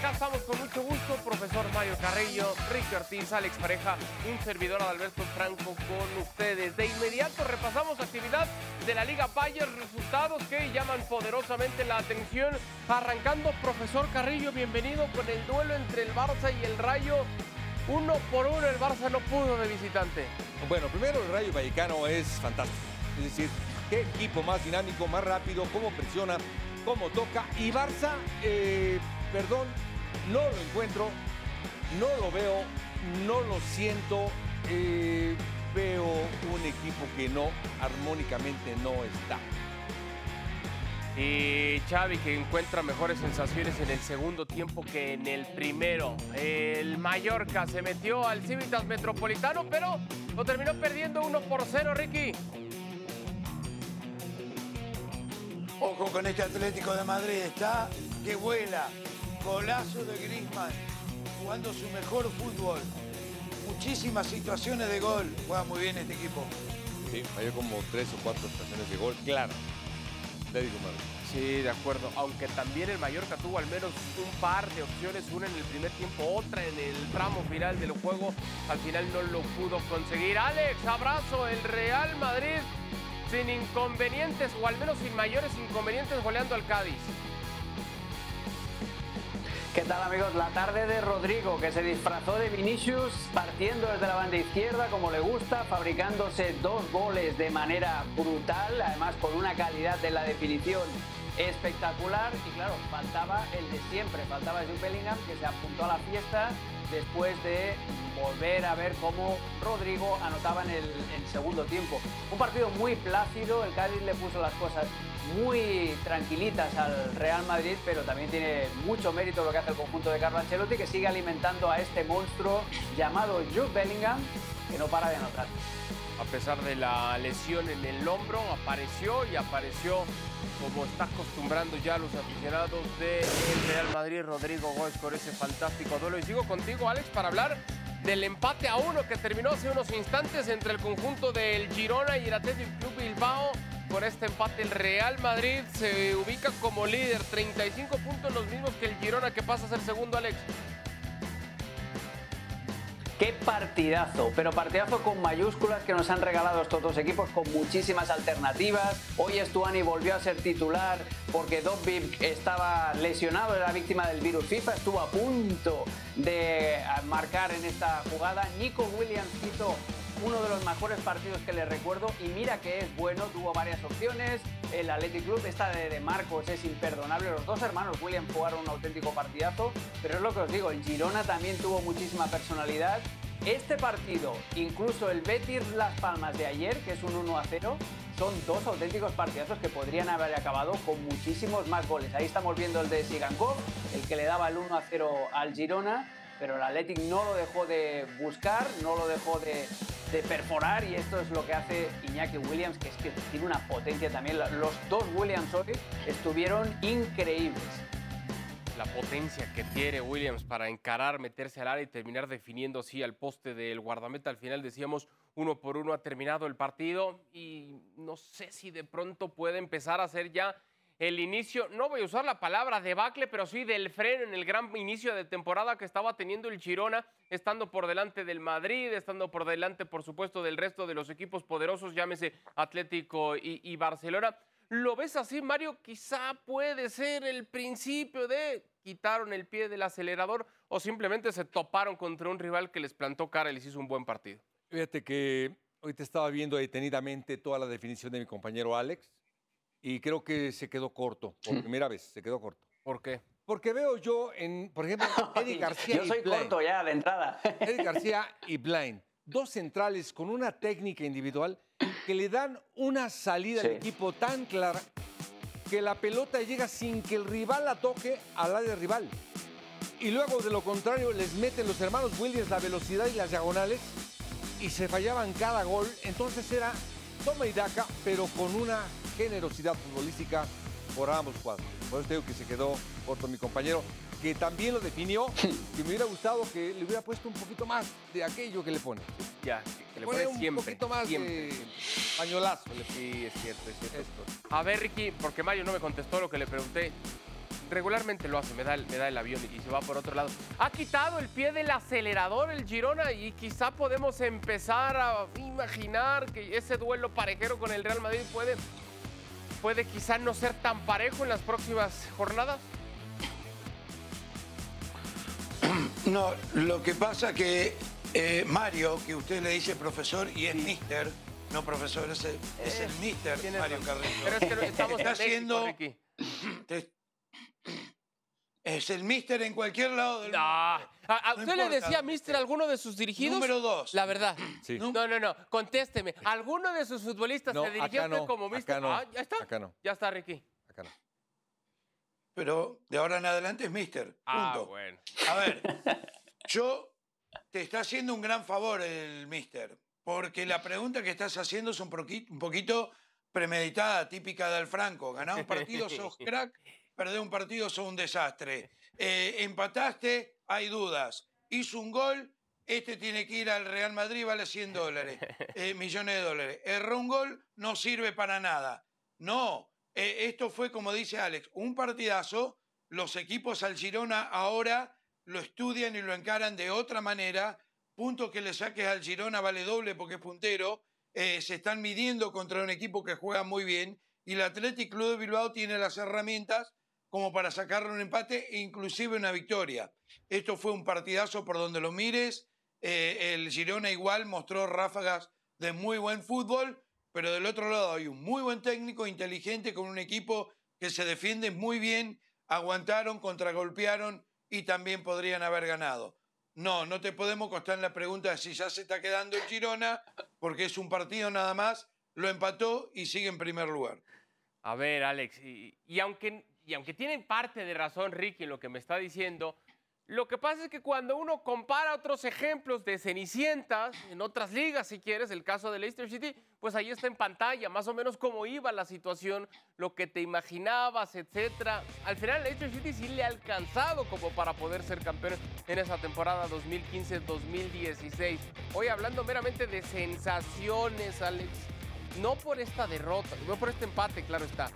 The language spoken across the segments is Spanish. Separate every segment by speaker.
Speaker 1: acá estamos con mucho gusto, profesor Mario Carrillo, Ricky Ortiz, Alex Pareja, un servidor Alberto Franco con ustedes. De inmediato repasamos actividad de la Liga Bayern, resultados que llaman poderosamente la atención. Arrancando, profesor Carrillo, bienvenido con el duelo entre el Barça y el Rayo. Uno por uno el Barça no pudo de visitante.
Speaker 2: Bueno, primero el Rayo Vallecano es fantástico. Es decir, qué equipo más dinámico, más rápido, cómo presiona, cómo toca. Y Barça, eh, perdón, no lo encuentro, no lo veo, no lo siento. eh, veo un equipo que no, armónicamente no está.
Speaker 1: Y Xavi que encuentra mejores sensaciones en el segundo tiempo que en el primero. El Mallorca se metió al Civitas Metropolitano, pero lo terminó perdiendo 1 por 0, Ricky.
Speaker 3: Ojo con este Atlético de Madrid, está que vuela. Golazo de Griezmann, jugando su mejor fútbol. Muchísimas situaciones de gol. Juega muy bien este equipo.
Speaker 2: Sí, falló como tres o cuatro estaciones de gol, claro. De Madrid.
Speaker 1: Sí, de acuerdo. Aunque también el Mallorca tuvo al menos un par de opciones, una en el primer tiempo, otra en el tramo final del juego. Al final no lo pudo conseguir. Alex, abrazo. El Real Madrid sin inconvenientes, o al menos sin mayores inconvenientes, goleando al Cádiz.
Speaker 4: ¿Qué tal amigos? La tarde de Rodrigo, que se disfrazó de Vinicius partiendo desde la banda izquierda como le gusta, fabricándose dos goles de manera brutal, además con una calidad de la definición espectacular. Y claro, faltaba el de siempre, faltaba Jude Bellingham que se apuntó a la fiesta después de volver a ver cómo Rodrigo anotaba en el, segundo tiempo. Un partido muy plácido, el Cádiz le puso las cosas muy tranquilitas al Real Madrid, pero también tiene mucho mérito lo que hace el conjunto de Carlo Ancelotti, que sigue alimentando a este monstruo llamado Jude Bellingham, que no para de anotar.
Speaker 1: A pesar de la lesión en el hombro, apareció y apareció como está acostumbrando ya los aficionados del Real Madrid, Rodrigo Gómez, por ese fantástico duelo. Y sigo contigo, Alex, para hablar del empate a uno que terminó hace unos instantes entre el conjunto del Girona y el Athletic Club Bilbao. Con este empate, el Real Madrid se ubica como líder, 35 puntos, los mismos que el Girona, que pasa a ser segundo, Alex.
Speaker 4: Qué partidazo, pero partidazo con mayúsculas que nos han regalado estos dos equipos con muchísimas alternativas. Hoy Estuani volvió a ser titular porque Dobbik estaba lesionado, era víctima del virus FIFA, estuvo a punto de marcar en esta jugada. Nico Williams hizo uno de los mejores partidos que le recuerdo y mira que es bueno, tuvo varias opciones. El Athletic Club, esta de, de Marcos es imperdonable. Los dos hermanos Williams jugaron un auténtico partidazo, pero es lo que os digo, el Girona también tuvo muchísima personalidad. Este partido, incluso el Betis Las Palmas de ayer, que es un 1 a 0, son dos auténticos partidazos que podrían haber acabado con muchísimos más goles. Ahí estamos viendo el de Sigankov, el que le daba el 1 a 0 al Girona, pero el Athletic no lo dejó de buscar, no lo dejó de, de perforar y esto es lo que hace Iñaki Williams, que es que tiene una potencia también. Los dos Williams hoy estuvieron increíbles.
Speaker 1: La potencia que tiene Williams para encarar, meterse al área y terminar definiendo sí al poste del guardameta. Al final decíamos uno por uno ha terminado el partido y no sé si de pronto puede empezar a ser ya el inicio, no voy a usar la palabra debacle, pero sí del freno en el gran inicio de temporada que estaba teniendo el Girona, estando por delante del Madrid, estando por delante, por supuesto, del resto de los equipos poderosos, llámese Atlético y, y Barcelona. ¿Lo ves así, Mario? Quizá puede ser el principio de quitaron el pie del acelerador o simplemente se toparon contra un rival que les plantó cara y les hizo un buen partido.
Speaker 2: Fíjate que hoy te estaba viendo detenidamente toda la definición de mi compañero Alex y creo que se quedó corto. Por primera vez se quedó corto.
Speaker 1: ¿Por qué?
Speaker 2: Porque veo yo, en, por ejemplo, Eric García
Speaker 4: Yo soy
Speaker 2: y Blaine.
Speaker 4: corto ya de entrada.
Speaker 2: Eric García y Blaine. Dos centrales con una técnica individual que le dan una salida al
Speaker 4: Sí.
Speaker 2: equipo tan clara que la pelota llega sin que el rival la toque al área rival. Y luego, de lo contrario, les meten los hermanos Williams la velocidad y las diagonales y se fallaban cada gol. Entonces era toma y daca, pero con una generosidad futbolística por ambos cuadros. Por eso digo que se quedó corto mi compañero, que también lo definió, que me hubiera gustado que le hubiera puesto un poquito más de aquello que le pone.
Speaker 1: Ya, que le
Speaker 2: Pone
Speaker 1: pone
Speaker 2: un
Speaker 1: siempre.
Speaker 2: poquito más
Speaker 1: siempre.
Speaker 2: de pañolazo.
Speaker 1: Sí, es cierto, es cierto.
Speaker 2: Esto.
Speaker 1: A ver, Ricky, porque Mario no me contestó lo que le pregunté. regularmente lo hace, me da, el, me da el avión y se va por otro lado. Ha quitado el pie del acelerador el Girona y quizá podemos empezar a imaginar que ese duelo parejero con el Real Madrid puede, puede quizá no ser tan parejo en las próximas jornadas.
Speaker 3: No, lo que pasa que eh, Mario, que usted le dice profesor y es mister, no profesor, es el, es el mister Mario Carrillo.
Speaker 1: Pero es que estamos
Speaker 3: Está
Speaker 1: en México,
Speaker 3: haciendo-
Speaker 1: Ricky.
Speaker 3: Te- Es el mister en cualquier lado del
Speaker 1: No.
Speaker 3: mundo.
Speaker 1: ¿A, a
Speaker 3: No
Speaker 1: usted le decía mister a alguno de sus dirigidos?
Speaker 3: Número dos.
Speaker 1: La verdad.
Speaker 2: Sí.
Speaker 3: No.
Speaker 1: No, no. Contésteme. ¿Alguno de sus futbolistas
Speaker 2: No,
Speaker 1: se dirigió a usted como mister?
Speaker 2: acá no,
Speaker 1: Ah, ya está.
Speaker 2: acá no.
Speaker 1: Ya está, Ricky.
Speaker 2: Acá no.
Speaker 3: Pero de ahora en adelante es mister. Punto.
Speaker 1: Ah, bueno.
Speaker 3: A ver, yo te está haciendo un gran favor el mister, porque la pregunta que estás haciendo es un, poquito premeditada, típica del Franco. Ganar un partido sos crack, perder un partido sos un desastre. Eh, empataste, hay dudas. Hizo un gol, este tiene que ir al Real Madrid, vale 100 dólares, eh, millones de dólares. Erró un gol, no sirve para nada. No, eh, esto fue, como dice Alex, un partidazo. Los equipos al Girona ahora lo estudian y lo encaran de otra manera. Punto que le saques al Girona vale doble porque es puntero. Eh, se están midiendo contra un equipo que juega muy bien. Y el Athletic Club de Bilbao tiene las herramientas como para sacarle un empate e inclusive una victoria. Esto fue un partidazo por donde lo mires. Eh, el Girona igual mostró ráfagas de muy buen fútbol, pero del otro lado hay un muy buen técnico, inteligente, con un equipo que se defiende muy bien, aguantaron, contragolpearon y también podrían haber ganado. No, no te podemos costar en la pregunta de si ya se está quedando el Girona, porque es un partido nada más, lo empató y sigue en primer lugar.
Speaker 1: A ver, Alex, y, y aunque, y aunque tiene parte de razón Ricky en lo que me está diciendo, lo que pasa es que cuando uno compara otros ejemplos de Cenicientas en otras ligas, si quieres, el caso de Leicester City, pues ahí está en pantalla, más o menos cómo iba la situación, lo que te imaginabas, etcétera. Al final, Leicester City sí le ha alcanzado como para poder ser campeón en esa temporada 2015-2016. Hoy hablando meramente de sensaciones, Alex, no por esta derrota, no por este empate, claro está,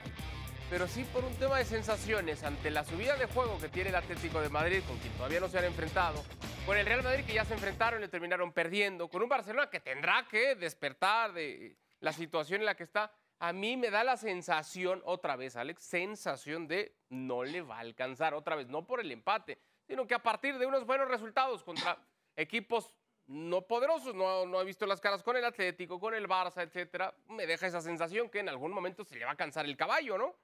Speaker 1: pero sí por un tema de sensaciones ante la subida de juego que tiene el Atlético de Madrid, con quien todavía no se han enfrentado, con el Real Madrid que ya se enfrentaron y terminaron perdiendo, con un Barcelona que tendrá que despertar de la situación en la que está. A mí me da la sensación, otra vez, Alex, sensación de no le va a alcanzar, otra vez, no por el empate, sino que a partir de unos buenos resultados contra equipos no poderosos, no, no he visto las caras con el Atlético, con el Barça, etcétera, me deja esa sensación que en algún momento se le va a cansar el caballo, ¿no?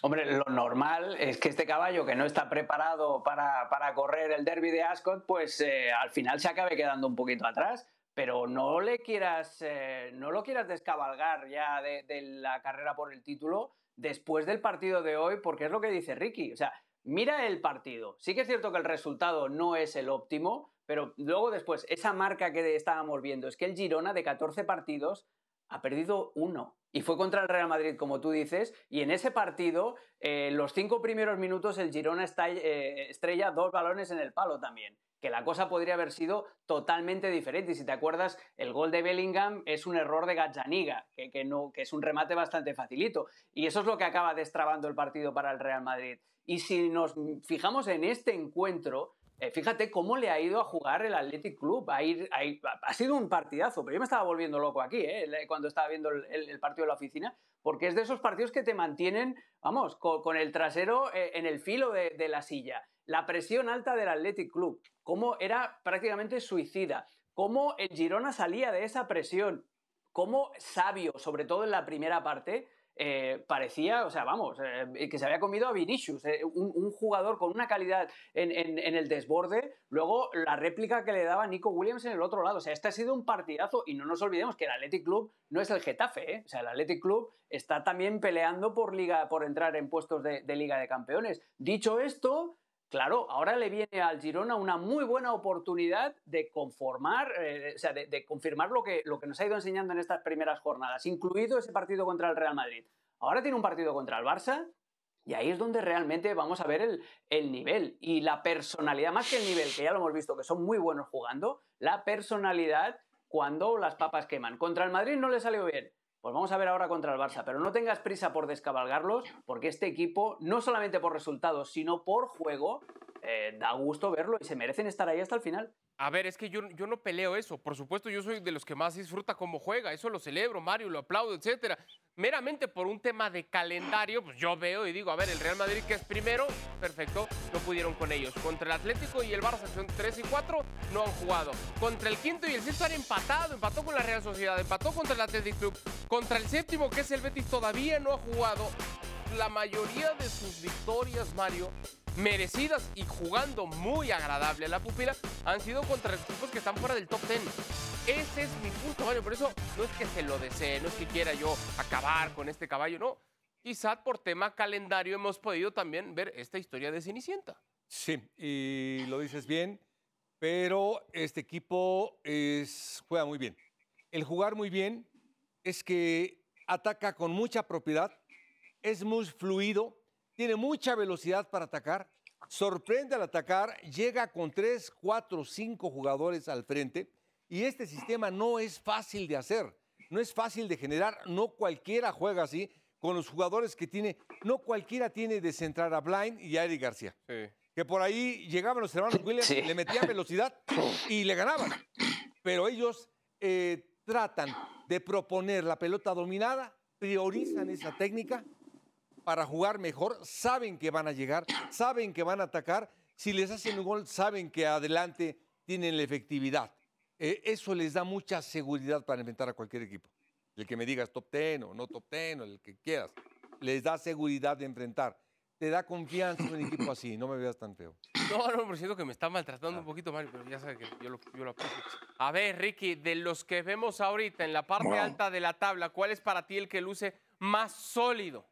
Speaker 4: Hombre, lo normal es que este caballo que no está preparado para, para correr el derby de Ascot, pues eh, al final se acabe quedando un poquito atrás. Pero no le quieras, eh, no lo quieras descabalgar ya de, de la carrera por el título después del partido de hoy, porque es lo que dice Ricky. O sea, mira el partido. Sí que es cierto que el resultado no es el óptimo, pero luego después, esa marca que estábamos viendo, es que el Girona de 14 partidos ha perdido uno. Y fue contra el Real Madrid, como tú dices, y en ese partido, eh, los cinco primeros minutos, el Girona está, eh, estrella dos balones en el palo también. Que la cosa podría haber sido totalmente diferente. Y si te acuerdas, el gol de Bellingham es un error de Gazzaniga, que, no, que es un remate bastante facilito. Y eso es lo que acaba destrabando el partido para el Real Madrid. Y si nos fijamos en este encuentro, eh, fíjate cómo le ha ido a jugar el Athletic Club. Ha, sido un partidazo, pero yo me estaba volviendo loco aquí, eh, cuando estaba viendo el, partido de la oficina, porque es de esos partidos que te mantienen, vamos, con, con el trasero eh, en el filo de, de, la silla. La presión alta del Athletic Club, cómo era prácticamente suicida, cómo el Girona salía de esa presión, cómo sabio, sobre todo en la primera parte, eh, parecía, o sea, vamos, eh, que se había comido a Vinicius, eh, un, jugador con una calidad en, el desborde, luego la réplica que le daba Nico Williams en el otro lado, o sea, este ha sido un partidazo y no nos olvidemos que el Athletic Club no es el Getafe, o sea, el Athletic Club está también peleando por, liga, por entrar en puestos de Liga de Campeones. Dicho esto, Claro, ahora le viene al Girona una muy buena oportunidad de conformar, eh, o sea, de, de, confirmar lo que, lo que nos ha ido enseñando en estas primeras jornadas, incluido ese partido contra el Real Madrid. Ahora tiene un partido contra el Barça y ahí es donde realmente vamos a ver el, el nivel y la personalidad, más que el nivel, que ya lo hemos visto, que son muy buenos jugando, la personalidad cuando las papas queman. Contra el Madrid no le salió bien, Pues vamos a ver ahora contra el Barça, pero no tengas prisa por descabalgarlos, porque este equipo, no solamente por resultados, sino por juego, eh, da gusto verlo y se merecen estar ahí hasta el final.
Speaker 1: A ver, es que yo, yo no peleo eso. Por supuesto, yo soy de los que más disfruta cómo juega. Eso lo celebro, Mario, lo aplaudo, etcétera. Meramente por un tema de calendario, pues yo veo y digo, a ver, el Real Madrid que es primero, perfecto, no pudieron con ellos. Contra el Atlético y el Barça, son 3 y 4, no han jugado. Contra el quinto y el sexto han empatado, empató con la Real Sociedad, empató contra el Athletic Club. Contra el séptimo, que es el Betis, todavía no ha jugado. La mayoría de sus victorias, Mario, merecidas y jugando muy agradable a la pupila han sido contra equipos que están fuera del top 10. Ese es mi punto, Mario. Por eso no es que se lo desee, no es que quiera yo acabar con este caballo, no. Quizá por tema calendario hemos podido también ver esta historia de Cenicienta.
Speaker 2: Sí, y lo dices bien, pero este equipo es, juega muy bien. El jugar muy bien es que ataca con mucha propiedad, es muy fluido, tiene mucha velocidad para atacar, sorprende al atacar, llega con tres, cuatro, cinco jugadores al frente y este sistema no es fácil de hacer, no es fácil de generar, no cualquiera juega así con los jugadores que tiene, no cualquiera tiene de centrar a Blind y a Eric García. Que por ahí llegaban los hermanos Williams, le metían velocidad y le ganaban. Pero ellos eh, tratan de proponer la pelota dominada, priorizan esa técnica para jugar mejor, saben que van a llegar, saben que van a atacar. Si les hacen un gol, saben que adelante tienen la efectividad. Eh, eso les da mucha seguridad para enfrentar a cualquier equipo. El que me digas top ten o no top ten o el que quieras, les da seguridad de enfrentar. Te da confianza en un equipo así, no me veas tan feo.
Speaker 1: No, no, por siento que me está maltratando un poquito, Mario, pero ya sabes que yo lo, yo lo aprecio. A ver, Ricky, de los que vemos ahorita en la parte alta de la tabla, ¿cuál es para ti el que luce más sólido?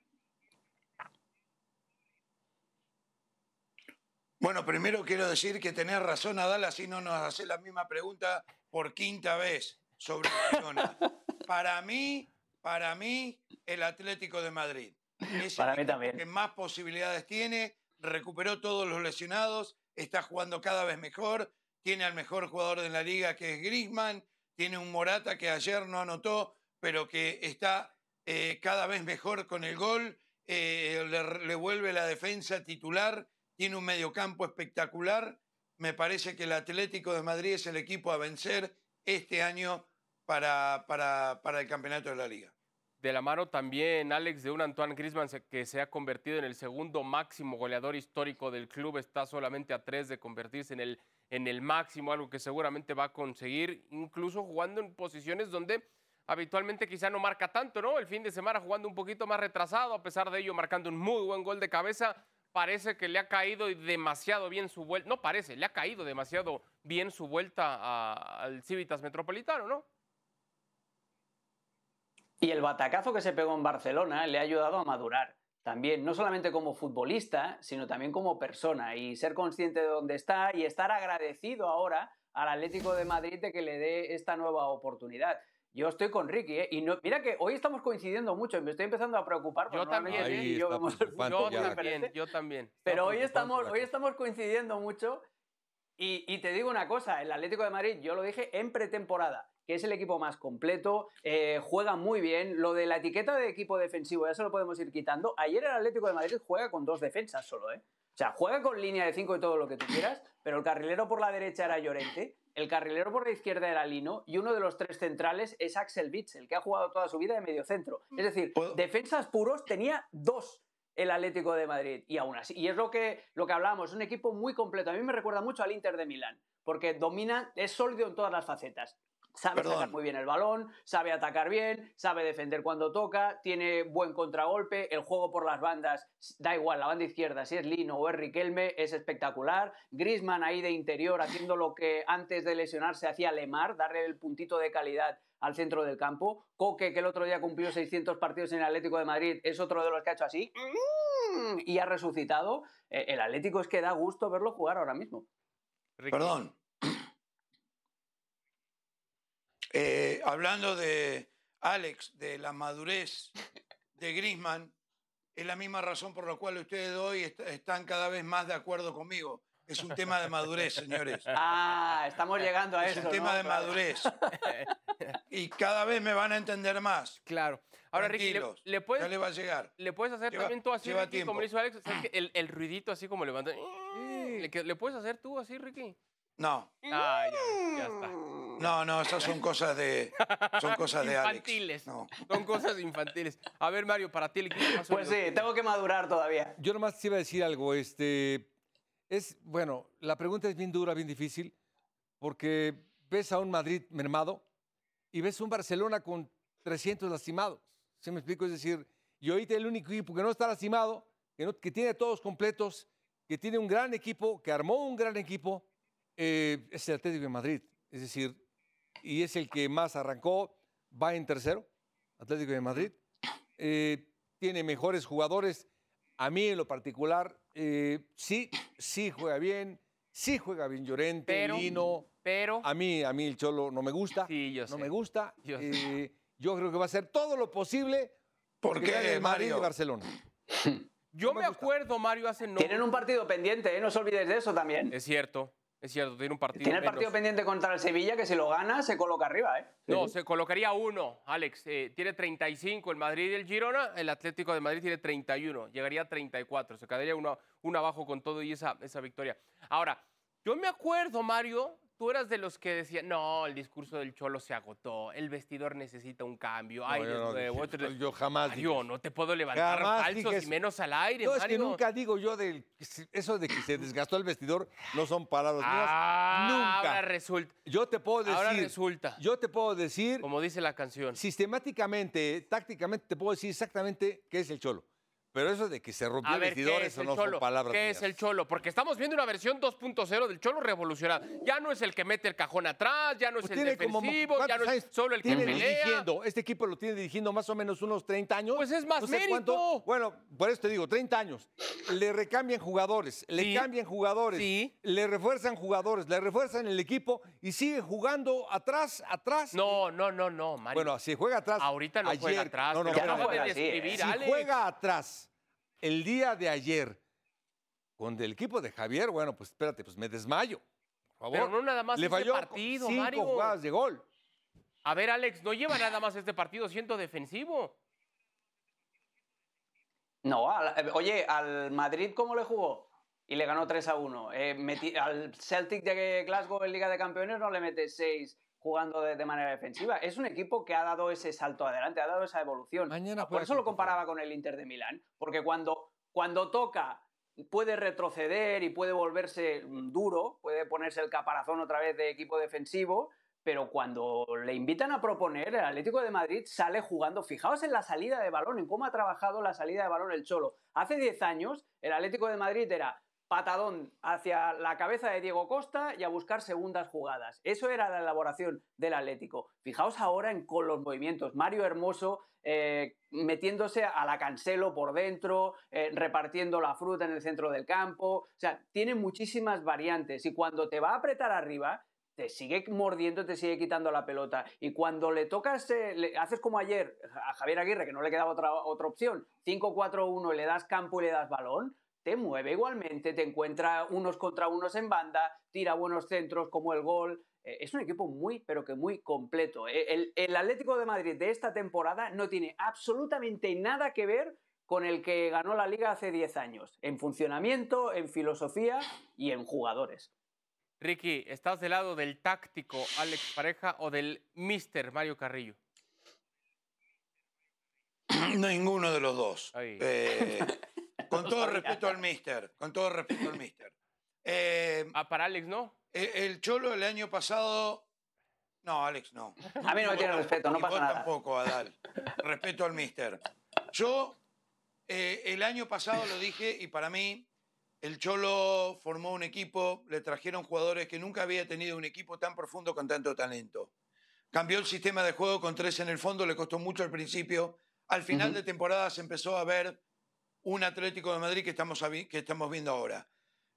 Speaker 3: Bueno, primero quiero decir que tenés razón, Adal, así no nos hace la misma pregunta por quinta vez sobre Girona. para mí, para mí, el Atlético de Madrid.
Speaker 4: Es para el mí también.
Speaker 3: que más posibilidades tiene, recuperó todos los lesionados, está jugando cada vez mejor, tiene al mejor jugador de la liga que es Griezmann, tiene un Morata que ayer no anotó, pero que está eh, cada vez mejor con el gol, eh, le, le vuelve la defensa titular tiene un mediocampo espectacular. Me parece que el Atlético de Madrid es el equipo a vencer este año para, para, para el campeonato de la liga.
Speaker 1: De la mano también, Alex, de un Antoine Griezmann que se ha convertido en el segundo máximo goleador histórico del club. Está solamente a tres de convertirse en el, en el máximo, algo que seguramente va a conseguir, incluso jugando en posiciones donde habitualmente quizá no marca tanto, ¿no? El fin de semana jugando un poquito más retrasado, a pesar de ello marcando un muy buen gol de cabeza parece que le ha caído demasiado bien su vuelta, no parece, le ha caído demasiado bien su vuelta al Civitas Metropolitano, ¿no?
Speaker 4: Y el batacazo que se pegó en Barcelona le ha ayudado a madurar también, no solamente como futbolista, sino también como persona y ser consciente de dónde está y estar agradecido ahora al Atlético de Madrid de que le dé esta nueva oportunidad. Yo estoy con Ricky, ¿eh? Y no, mira que hoy estamos coincidiendo mucho y me estoy empezando a preocupar.
Speaker 1: Yo también.
Speaker 4: yo,
Speaker 1: también yo también.
Speaker 4: Pero hoy estamos, hoy estamos coincidiendo mucho. Y, y, te digo una cosa, el Atlético de Madrid, yo lo dije en pretemporada, que es el equipo más completo, eh, juega muy bien. Lo de la etiqueta de equipo defensivo ya se lo podemos ir quitando. Ayer el Atlético de Madrid juega con dos defensas solo, ¿eh? O sea, juega con línea de cinco y todo lo que tú quieras, pero el carrilero por la derecha era Llorente el carrilero por la izquierda era Lino y uno de los tres centrales es Axel Witz, el que ha jugado toda su vida de medio centro. Es decir, defensas puros tenía dos el Atlético de Madrid y aún así. Y es lo que, lo que hablábamos, un equipo muy completo. A mí me recuerda mucho al Inter de Milán, porque domina, es sólido en todas las facetas. Sabe sacar muy bien el balón, sabe atacar bien, sabe defender cuando toca, tiene buen contragolpe, el juego por las bandas, da igual, la banda izquierda, si es Lino o es Riquelme, es espectacular. Grisman ahí de interior haciendo lo que antes de lesionarse hacía Lemar, darle el puntito de calidad al centro del campo. Coque, que el otro día cumplió 600 partidos en el Atlético de Madrid, es otro de los que ha hecho así y ha resucitado. Eh, el Atlético es que da gusto verlo jugar ahora mismo.
Speaker 3: Perdón, Eh, hablando de Alex, de la madurez de Grisman, es la misma razón por la cual ustedes hoy están cada vez más de acuerdo conmigo. Es un tema de madurez, señores.
Speaker 4: Ah, estamos llegando a
Speaker 3: Es
Speaker 4: eso.
Speaker 3: un tema
Speaker 4: ¿no?
Speaker 3: de madurez. Y cada vez me van a entender más.
Speaker 1: Claro. Ahora, Ricky, ¿le, le
Speaker 3: ya
Speaker 1: puedes,
Speaker 3: le va a llegar.
Speaker 1: le puedes hacer
Speaker 3: Lleva-
Speaker 1: también tú así,
Speaker 3: lleva
Speaker 1: Ricky, como le hizo Alex? el, el ruidito así como levanta. ¿Le, ¿Le puedes hacer tú así, Ricky?
Speaker 3: No,
Speaker 1: Ah, ya, ya está.
Speaker 3: No, no, esas son cosas de, son cosas de Alex.
Speaker 1: Infantiles.
Speaker 3: No.
Speaker 1: Son cosas infantiles. A ver, Mario, para ti el equipo más
Speaker 4: Pues sí, tengo que madurar todavía.
Speaker 2: Yo nomás te iba a decir algo. Este, es, bueno, la pregunta es bien dura, bien difícil, porque ves a un Madrid mermado y ves un Barcelona con 300 lastimados. ¿Sí me explico? Es decir, y ahorita el único equipo que no está lastimado, que, no- que tiene todos completos, que tiene un gran equipo, que armó un gran equipo, eh, es el Atlético de Madrid. Es decir, y es el que más arrancó, va en tercero, Atlético de Madrid. Eh, tiene mejores jugadores. A mí en lo particular, eh, sí, sí juega bien, sí juega bien Llorente,
Speaker 1: Pero-
Speaker 2: Lino.
Speaker 1: Pero.
Speaker 2: A mí, a mí el Cholo no me gusta.
Speaker 1: Sí, yo
Speaker 2: no
Speaker 1: sé.
Speaker 2: me gusta.
Speaker 1: Yo sé.
Speaker 2: Eh, yo creo que va a hacer todo lo posible
Speaker 3: ¿Por
Speaker 2: que gane
Speaker 3: qué,
Speaker 2: el Madrid y
Speaker 3: Mario?
Speaker 2: Barcelona.
Speaker 1: Yo
Speaker 2: no me
Speaker 1: me acuerdo, Mario, hace no.
Speaker 4: Tienen un partido pendiente, ¿eh? no os olvidéis de eso también.
Speaker 1: Es cierto, es cierto, tiene un partido.
Speaker 4: Tiene el partido
Speaker 1: menos.
Speaker 4: pendiente contra el Sevilla, que si lo gana se coloca arriba, ¿eh?
Speaker 1: No, se colocaría uno, Alex. eh, tiene 35 el Madrid y el Girona, el Atlético de Madrid tiene 31, llegaría a 34, se quedaría uno, uno abajo con todo y esa, esa victoria. Ahora, yo me acuerdo, Mario, tú eras de los que decían, no, el discurso del Cholo se agotó, el vestidor necesita un cambio, ay,
Speaker 2: No, yo no
Speaker 1: nuevo.
Speaker 2: yo jamás
Speaker 1: Mario, no te puedo levantar falsos y menos al aire,
Speaker 2: No, es que
Speaker 1: Mario.
Speaker 2: nunca digo yo del eso de que se desgastó el vestidor, no son palabras
Speaker 1: Ah,
Speaker 2: mías. Nunca.
Speaker 1: ahora resulta,
Speaker 2: Yo te puedo decir.
Speaker 1: ahora resulta,
Speaker 2: Yo te puedo decir
Speaker 1: como dice la canción.
Speaker 2: sistemáticamente, tácticamente, te puedo decir exactamente qué es el Cholo. Pero eso de que se rompió
Speaker 1: A
Speaker 2: el
Speaker 1: ver,
Speaker 2: vestidor,
Speaker 1: ¿qué es
Speaker 2: eso
Speaker 1: el
Speaker 2: no
Speaker 1: Cholo?
Speaker 2: son palabras
Speaker 1: ¿Qué
Speaker 2: mías.
Speaker 1: es el Cholo? Porque estamos viendo una versión 2.0 del Cholo revolucionado. Ya no es el que mete el cajón atrás, ya no es
Speaker 2: Pues
Speaker 1: el
Speaker 2: como
Speaker 1: defensivo, ya no
Speaker 2: ¿cuántos
Speaker 1: es solo el que pelea.
Speaker 2: dirigiendo? Este equipo lo tiene dirigiendo más o menos unos 30 años.
Speaker 1: Pues es más
Speaker 2: No sé
Speaker 1: mérito.
Speaker 2: cuánto. Bueno, por eso te digo, 30 años. Le recambian jugadores, le
Speaker 1: Sí.
Speaker 2: cambian jugadores,
Speaker 1: Sí.
Speaker 2: le refuerzan jugadores, le refuerzan el equipo y sigue jugando atrás, atrás.
Speaker 1: No, no, no, no, Mario.
Speaker 2: Bueno, si juega atrás.
Speaker 1: Ahorita no juega atrás,
Speaker 2: No, no,
Speaker 4: no
Speaker 1: Alex.
Speaker 2: juega atrás el día de ayer con el equipo de Javier, bueno, pues espérate, pues me desmayo. Por favor.
Speaker 1: Pero no nada más
Speaker 2: Le
Speaker 1: este
Speaker 2: falló
Speaker 1: partido,
Speaker 2: cinco
Speaker 1: Mario.
Speaker 2: jugadas de gol.
Speaker 1: A ver, Alex, no lleva nada más este partido siendo defensivo.
Speaker 4: No, al- eh, oye, al Madrid, ¿cómo le jugó? Y le ganó 3 a 1. Eh, al Celtic de Glasgow en Liga de Campeones no le mete 6 jugando de, de manera defensiva. Es un equipo que ha dado ese salto adelante, ha dado esa evolución.
Speaker 2: Mañana
Speaker 4: Por eso lo comparaba con el Inter de Milán, porque cuando, cuando toca puede retroceder y puede volverse mm, duro, puede ponerse el caparazón otra vez de equipo defensivo, pero cuando le invitan a proponer, el Atlético de Madrid sale jugando. Fijaos en la salida de balón, en cómo ha trabajado la salida de balón el Cholo. Hace 10 años, el Atlético de Madrid era patadón hacia la cabeza de Diego Costa y a buscar segundas jugadas. Eso era la elaboración del Atlético. Fijaos ahora en con los movimientos. Mario Hermoso eh, metiéndose a la cancelo por dentro, eh, repartiendo la fruta en el centro del campo. O sea, tiene muchísimas variantes y cuando te va a apretar arriba, te sigue mordiendo, te sigue quitando la pelota. Y cuando le tocas, eh, le haces como ayer a Javier Aguirre, que no le quedaba otra, otra opción, 5-4-1 y le das campo y le das balón, te mueve igualmente, te encuentra unos contra unos en banda, tira buenos centros como el gol. Eh, es un equipo muy, pero que muy completo. Eh, El, el Atlético de Madrid de esta temporada no tiene absolutamente nada que ver con el que ganó la liga hace 10 años, en funcionamiento, en filosofía y en jugadores.
Speaker 1: Ricky, ¿estás del lado del táctico Alex Pareja o del Mister Mario Carrillo?
Speaker 3: Ninguno de los dos.
Speaker 1: Ahí.
Speaker 3: Eh, con todo respeto al mister, con todo respeto al mister. Eh,
Speaker 1: Ah, para Alex, ¿no?
Speaker 3: el, Cholo el año pasado... No, Alex, no.
Speaker 4: A mí no me tiene respeto, no
Speaker 3: y
Speaker 4: pasa
Speaker 3: vos
Speaker 4: nada.
Speaker 3: tampoco, Adal. Respeto al mister. Yo, eh, el año pasado lo dije y para mí, el Cholo formó un equipo, le trajeron jugadores que nunca había tenido un equipo tan profundo con tanto talento. Cambió el sistema de juego con tres en el fondo, le costó mucho al principio. Al final de temporada se empezó a ver un Atlético de Madrid que estamos, que estamos viendo ahora.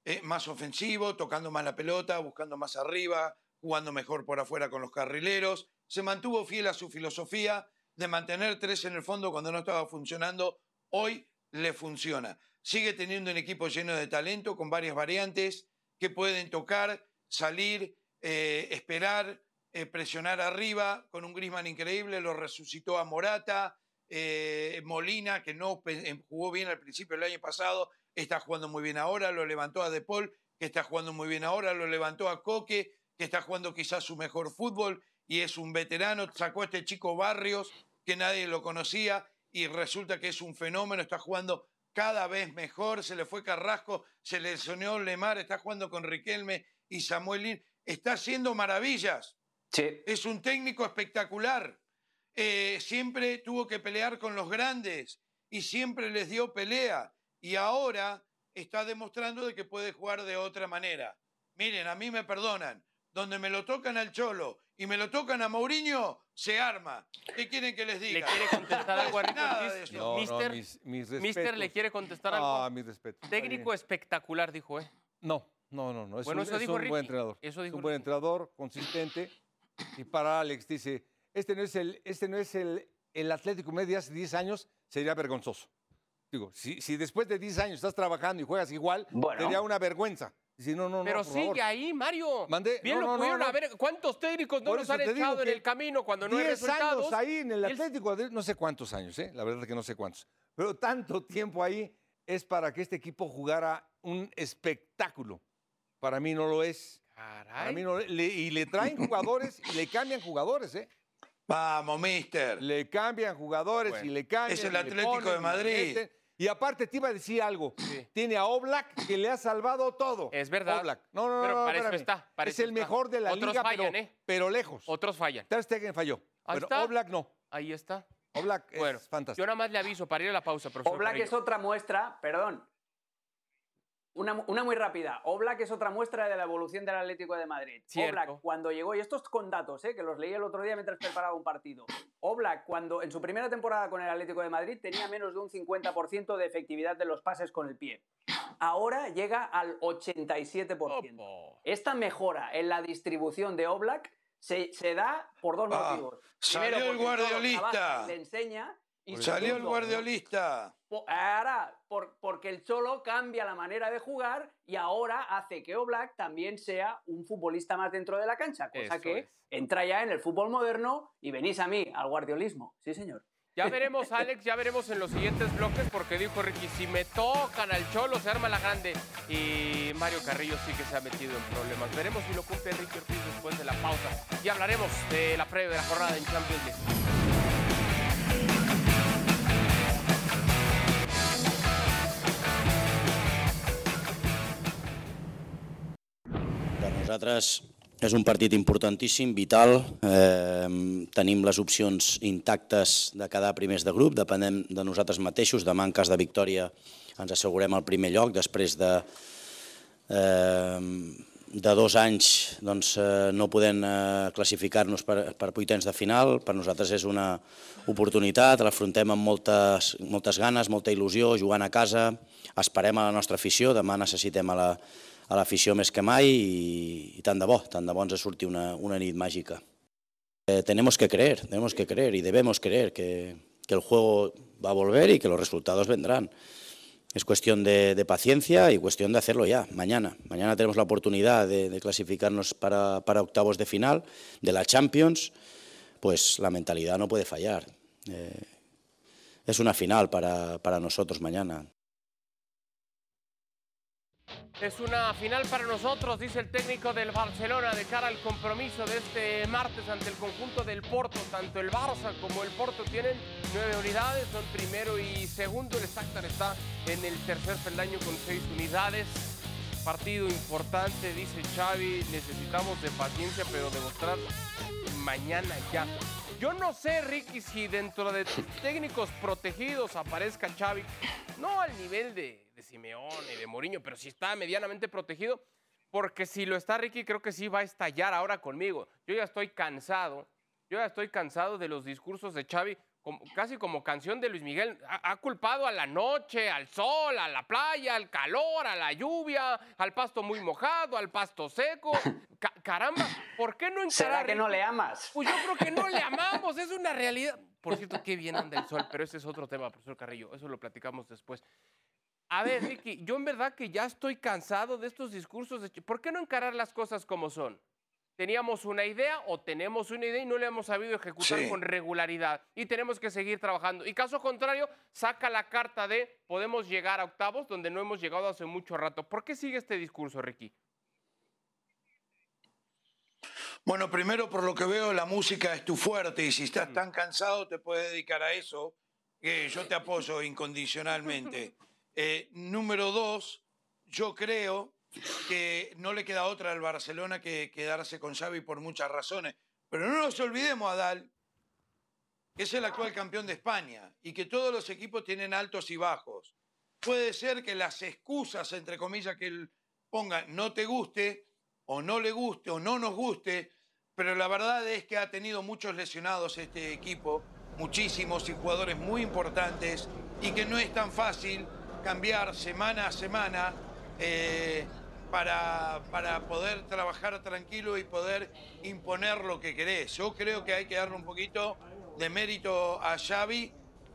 Speaker 3: Eh, más ofensivo, tocando más la pelota, buscando más arriba, jugando mejor por afuera con los carrileros. Se mantuvo fiel a su filosofía de mantener tres en el fondo cuando no estaba funcionando. Hoy le funciona. Sigue teniendo un equipo lleno de talento, con varias variantes. que pueden tocar, salir, eh, esperar, eh, presionar arriba, con un Grisman increíble, lo resucitó a Morata, eh, Molina, que no jugó bien al principio del año pasado, está jugando muy bien ahora, lo levantó a De Paul, que está jugando muy bien ahora, lo levantó a Coque, que está jugando quizás su mejor fútbol y es un veterano, sacó a este chico Barrios, que nadie lo conocía, y resulta que es un fenómeno, está jugando cada vez mejor, se le fue Carrasco, se le sonó Lemar, está jugando con Riquelme y Samuel Lin, está haciendo maravillas. Es un técnico espectacular. Eh, siempre tuvo que pelear con los grandes y siempre les dio pelea. Y ahora está demostrando de que puede jugar de otra manera. Miren, a mí me perdonan. Donde me lo tocan al Cholo y me lo tocan a Mourinho, se arma. ¿Qué quieren que les diga?
Speaker 1: ¿Le quiere contestar algo a
Speaker 2: No,
Speaker 1: Mister, Mister le quiere contestar algo.
Speaker 2: Ah.
Speaker 1: Técnico espectacular, dijo, ¿eh?
Speaker 2: No, no, no. no. Es
Speaker 1: bueno,
Speaker 2: un,
Speaker 1: eso
Speaker 2: es
Speaker 1: dijo
Speaker 2: un
Speaker 1: Ricky.
Speaker 2: buen entrenador.
Speaker 1: Eso dijo
Speaker 2: es un buen
Speaker 1: Ricky.
Speaker 2: entrenador, consistente. Y para Alex dice, este no es el, este no es el, el Atlético Medio de hace 10 años, sería vergonzoso. Digo, si, si después de 10 años estás trabajando y juegas igual,
Speaker 4: Bueno.
Speaker 2: sería una vergüenza. Dice, no, no,
Speaker 1: Pero
Speaker 2: no,
Speaker 1: sigue
Speaker 2: favor.
Speaker 1: ahí, Mario.
Speaker 2: Mandé-
Speaker 1: Bien
Speaker 2: no,
Speaker 1: lo pudieron
Speaker 2: no.
Speaker 1: haber. ¿Cuántos técnicos no nos han echado en
Speaker 2: que
Speaker 1: el camino cuando no hay
Speaker 2: 10
Speaker 1: resultados?
Speaker 2: años ahí en el Atlético, de- no sé cuántos años, ¿eh? la verdad que no sé cuántos. Pero tanto tiempo ahí es para que este equipo jugara un espectáculo. Para mí no lo es. Para
Speaker 1: Caray.
Speaker 2: mí no lo- le- y le traen jugadores y le cambian jugadores, ¿eh?
Speaker 3: Vamos, mister.
Speaker 2: Le cambian jugadores
Speaker 1: Bueno,
Speaker 2: y le cambian.
Speaker 3: es el Atlético
Speaker 2: ponen,
Speaker 3: de Madrid.
Speaker 2: Y aparte te iba a decir algo.
Speaker 1: Sí.
Speaker 2: Tiene a Oblak que le ha salvado todo.
Speaker 1: Es verdad.
Speaker 2: Oblak. No, no,
Speaker 1: Pero
Speaker 2: no,
Speaker 1: para eso está, para
Speaker 2: es
Speaker 1: eso
Speaker 2: el
Speaker 1: está.
Speaker 2: mejor de la
Speaker 1: Otros
Speaker 2: liga,
Speaker 1: fallan,
Speaker 2: pero,
Speaker 1: ¿eh?
Speaker 2: pero lejos.
Speaker 1: Otros fallan.
Speaker 2: Ter Stegen falló.
Speaker 1: Ahí
Speaker 2: pero
Speaker 1: está.
Speaker 2: Oblak no.
Speaker 1: Ahí está.
Speaker 2: Oblak
Speaker 1: Bueno,
Speaker 2: es fantástico.
Speaker 1: yo nada más le aviso para ir a la pausa, profesor.
Speaker 4: Oblak
Speaker 1: Carrillo.
Speaker 4: es otra muestra, perdón. Una, una muy rápida. Oblak es otra muestra de la evolución del Atlético de Madrid.
Speaker 1: Cierto.
Speaker 4: Oblak, cuando llegó, y esto es con datos, eh, que los leí el otro día mientras preparaba un partido. Oblak, cuando en su primera temporada con el Atlético de Madrid tenía menos de un 50% de efectividad de los pases con el pie. Ahora llega al 87%.
Speaker 1: Opo.
Speaker 4: Esta mejora en la distribución de Oblak se, se da por dos
Speaker 3: Ah,
Speaker 4: motivos.
Speaker 3: salió el guardiolista.
Speaker 4: Le enseña. Y
Speaker 3: Salió el guardiolista.
Speaker 4: Ahora, por- porque el Cholo cambia la manera de jugar y ahora hace que Oblak también sea un futbolista más dentro de la cancha, cosa
Speaker 1: Eso
Speaker 4: que
Speaker 1: es.
Speaker 4: entra ya en el fútbol moderno y venís a mí, al guardiolismo. Sí, señor.
Speaker 1: Ya veremos, Alex, ya veremos en los siguientes bloques, porque dijo Ricky, si me tocan al Cholo, se arma la grande. Y Mario Carrillo sí que se ha metido en problemas. Veremos si lo cumple Ricky Ortiz después de la pausa. Y hablaremos de la previa de la jornada en Champions League.
Speaker 5: Nosaltres és un partit importantíssim, vital. Eh, tenim les opcions intactes de quedar primers de grup, depenem de nosaltres mateixos. Demà, en cas de victòria, ens assegurem el primer lloc després de, eh, de dos anys doncs, eh, no podent eh, classificar-nos per, per vuitens de final. Per nosaltres és una oportunitat, l'afrontem amb moltes, moltes ganes, molta il·lusió, jugant a casa, esperem a la nostra afició, demà necessitem a la, a l'afició més que mai i, i tant de bo, tant de bo ens surti una, una nit màgica. Eh, tenemos que creer, tenemos que creer y debemos creer que, que el juego va a volver y que los resultados vendrán. Es cuestión de, de paciencia y cuestión de hacerlo ya, mañana. Mañana tenemos la oportunidad de, de clasificarnos para, para octavos de final de la Champions, pues la mentalidad no puede fallar. Eh, es una final para, para nosotros mañana.
Speaker 1: Es una final para nosotros, dice el técnico del Barcelona, de cara al compromiso de este martes ante el conjunto del Porto. Tanto el Barça como el Porto tienen nueve unidades, son primero y segundo. El Shakhtar está en el tercer peldaño con seis unidades. Partido importante, dice Xavi, necesitamos de paciencia, pero demostrar mañana ya. Yo no sé, Ricky, si dentro de técnicos protegidos aparezca Xavi, no al nivel de Simeone, de Mourinho, pero si está medianamente protegido, porque si lo está Ricky, creo que sí va a estallar ahora conmigo. Yo ya estoy cansado, yo ya estoy cansado de los discursos de Xavi, como- casi como canción de Luis Miguel. Ha, ha culpado a la noche, al sol, a la playa, al calor, a la lluvia, al pasto muy mojado, al pasto seco. Ca- caramba, ¿por qué no encarar
Speaker 4: ¿Será que no le amas?
Speaker 1: Pues yo creo que no le amamos, es una realidad. Por cierto, qué bien anda el sol, pero ese es otro tema, profesor Carrillo, eso lo platicamos después. A ver, Ricky, yo en verdad que ya estoy cansado de estos discursos. De... ¿Por qué no encarar las cosas como son? Teníamos una idea o tenemos una idea y no la hemos sabido ejecutar
Speaker 3: Sí.
Speaker 1: con regularidad y tenemos que seguir trabajando. Y caso contrario, saca la carta de podemos llegar a octavos donde no hemos llegado hace mucho rato. ¿Por qué sigue este discurso, Ricky?
Speaker 3: Bueno, primero por lo que veo la música es tu fuerte y si estás tan cansado te puedes dedicar a eso, que yo te apoyo incondicionalmente. Eh, número dos, yo creo que no le queda otra al Barcelona que quedarse con Xavi por muchas razones. Pero no nos olvidemos, Adal, que es el actual campeón de España y que todos los equipos tienen altos y bajos. Puede ser que las excusas, entre comillas, que él ponga no te guste o no le guste o no nos guste, pero la verdad es que ha tenido muchos lesionados este equipo, muchísimos y jugadores muy importantes y que no es tan fácil cambiar semana a semana eh, para, para poder trabajar tranquilo y poder imponer lo que querés. Yo creo que hay que darle un poquito de mérito a Xavi,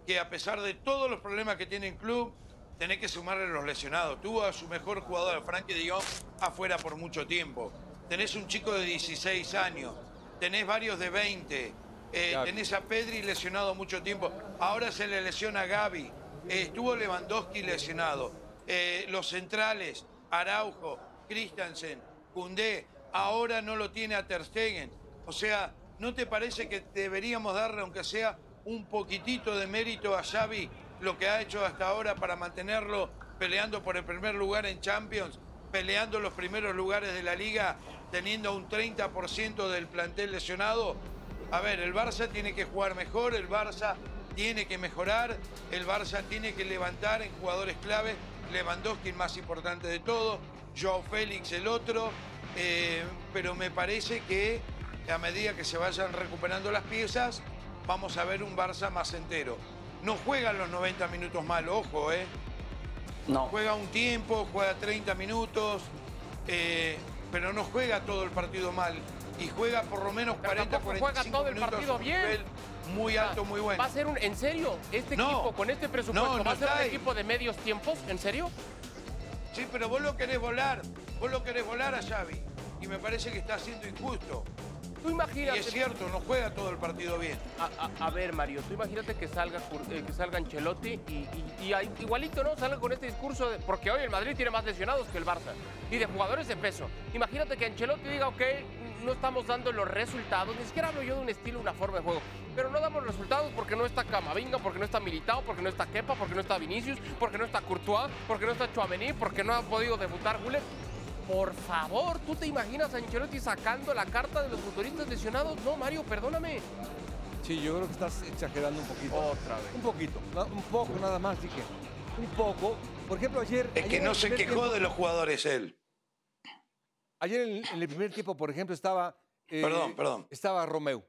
Speaker 3: que a pesar de todos los problemas que tiene el club, tenés que sumarle los lesionados. Tuvo a su mejor jugador, Frankie de Jong, afuera por mucho tiempo. Tenés un chico de 16 años, tenés varios de 20, eh, tenés a Pedri lesionado mucho tiempo, ahora se le lesiona a Gaby, estuvo Lewandowski lesionado, eh, los centrales, Araujo, Christensen, Koundé, ahora no lo tiene a Ter. O sea, ¿no te parece que deberíamos darle, aunque sea un poquitito de mérito a Xavi, lo que ha hecho hasta ahora para mantenerlo peleando por el primer lugar en Champions, peleando los primeros lugares de la liga, teniendo un 30% del plantel lesionado? A ver, el Barça tiene que jugar mejor, el Barça tiene que mejorar, el Barça tiene que levantar en jugadores clave, Lewandowski el más importante de todo, Joao Félix el otro, eh, pero me parece que a medida que se vayan recuperando las piezas, vamos a ver un Barça más entero. No juegan los 90 minutos mal, ojo, ¿eh?
Speaker 4: No.
Speaker 3: Juega un tiempo, juega 30 minutos, eh, pero no juega todo el partido mal. Y juega por lo menos
Speaker 1: Pero
Speaker 3: 40,
Speaker 1: tampoco juega
Speaker 3: 45
Speaker 1: todo el
Speaker 3: minutos
Speaker 1: partido bien.
Speaker 3: nivel Muy alto, muy bueno.
Speaker 1: ¿Va a ser un, en serio, este
Speaker 3: No.
Speaker 1: equipo con este presupuesto,
Speaker 3: No,
Speaker 1: va a ser un
Speaker 3: ahí.
Speaker 1: equipo de medios tiempos? ¿En serio?
Speaker 3: Sí, pero vos lo querés volar. Vos lo querés volar a Xavi. Y me parece que está siendo injusto.
Speaker 1: Tú
Speaker 3: Y es cierto, no juega todo el partido bien.
Speaker 1: A, a- a ver, Mario, tú imagínate que salga, eh, que salga Ancelotti y, y- y ahí- igualito, ¿no? Salga con este discurso, de- porque hoy el Madrid tiene más lesionados que el Barça y de jugadores de peso. Imagínate que Ancelotti diga, ok, no estamos dando los resultados, ni siquiera hablo yo de un estilo, una forma de juego, pero no damos resultados porque no está Camavinga, porque no está Militao, porque no está Kepa, porque no está Vinicius, porque no está Courtois, porque no está Chouameni, porque no ha podido debutar Guller. Por favor, ¿tú te imaginas a Ancelotti sacando la carta de los futbolistas lesionados? No, Mario, perdóname.
Speaker 2: Sí, yo creo que estás exagerando un poquito.
Speaker 1: Otra vez.
Speaker 2: Un poquito, un poco nada más, dije. Un poco. Por ejemplo, ayer.
Speaker 3: Es que no se quejó
Speaker 2: tiempo-
Speaker 3: de los jugadores él.
Speaker 2: Ayer en, en el primer tiempo, por ejemplo, estaba. eh,
Speaker 3: Perdón, perdón.
Speaker 2: Estaba Romeo.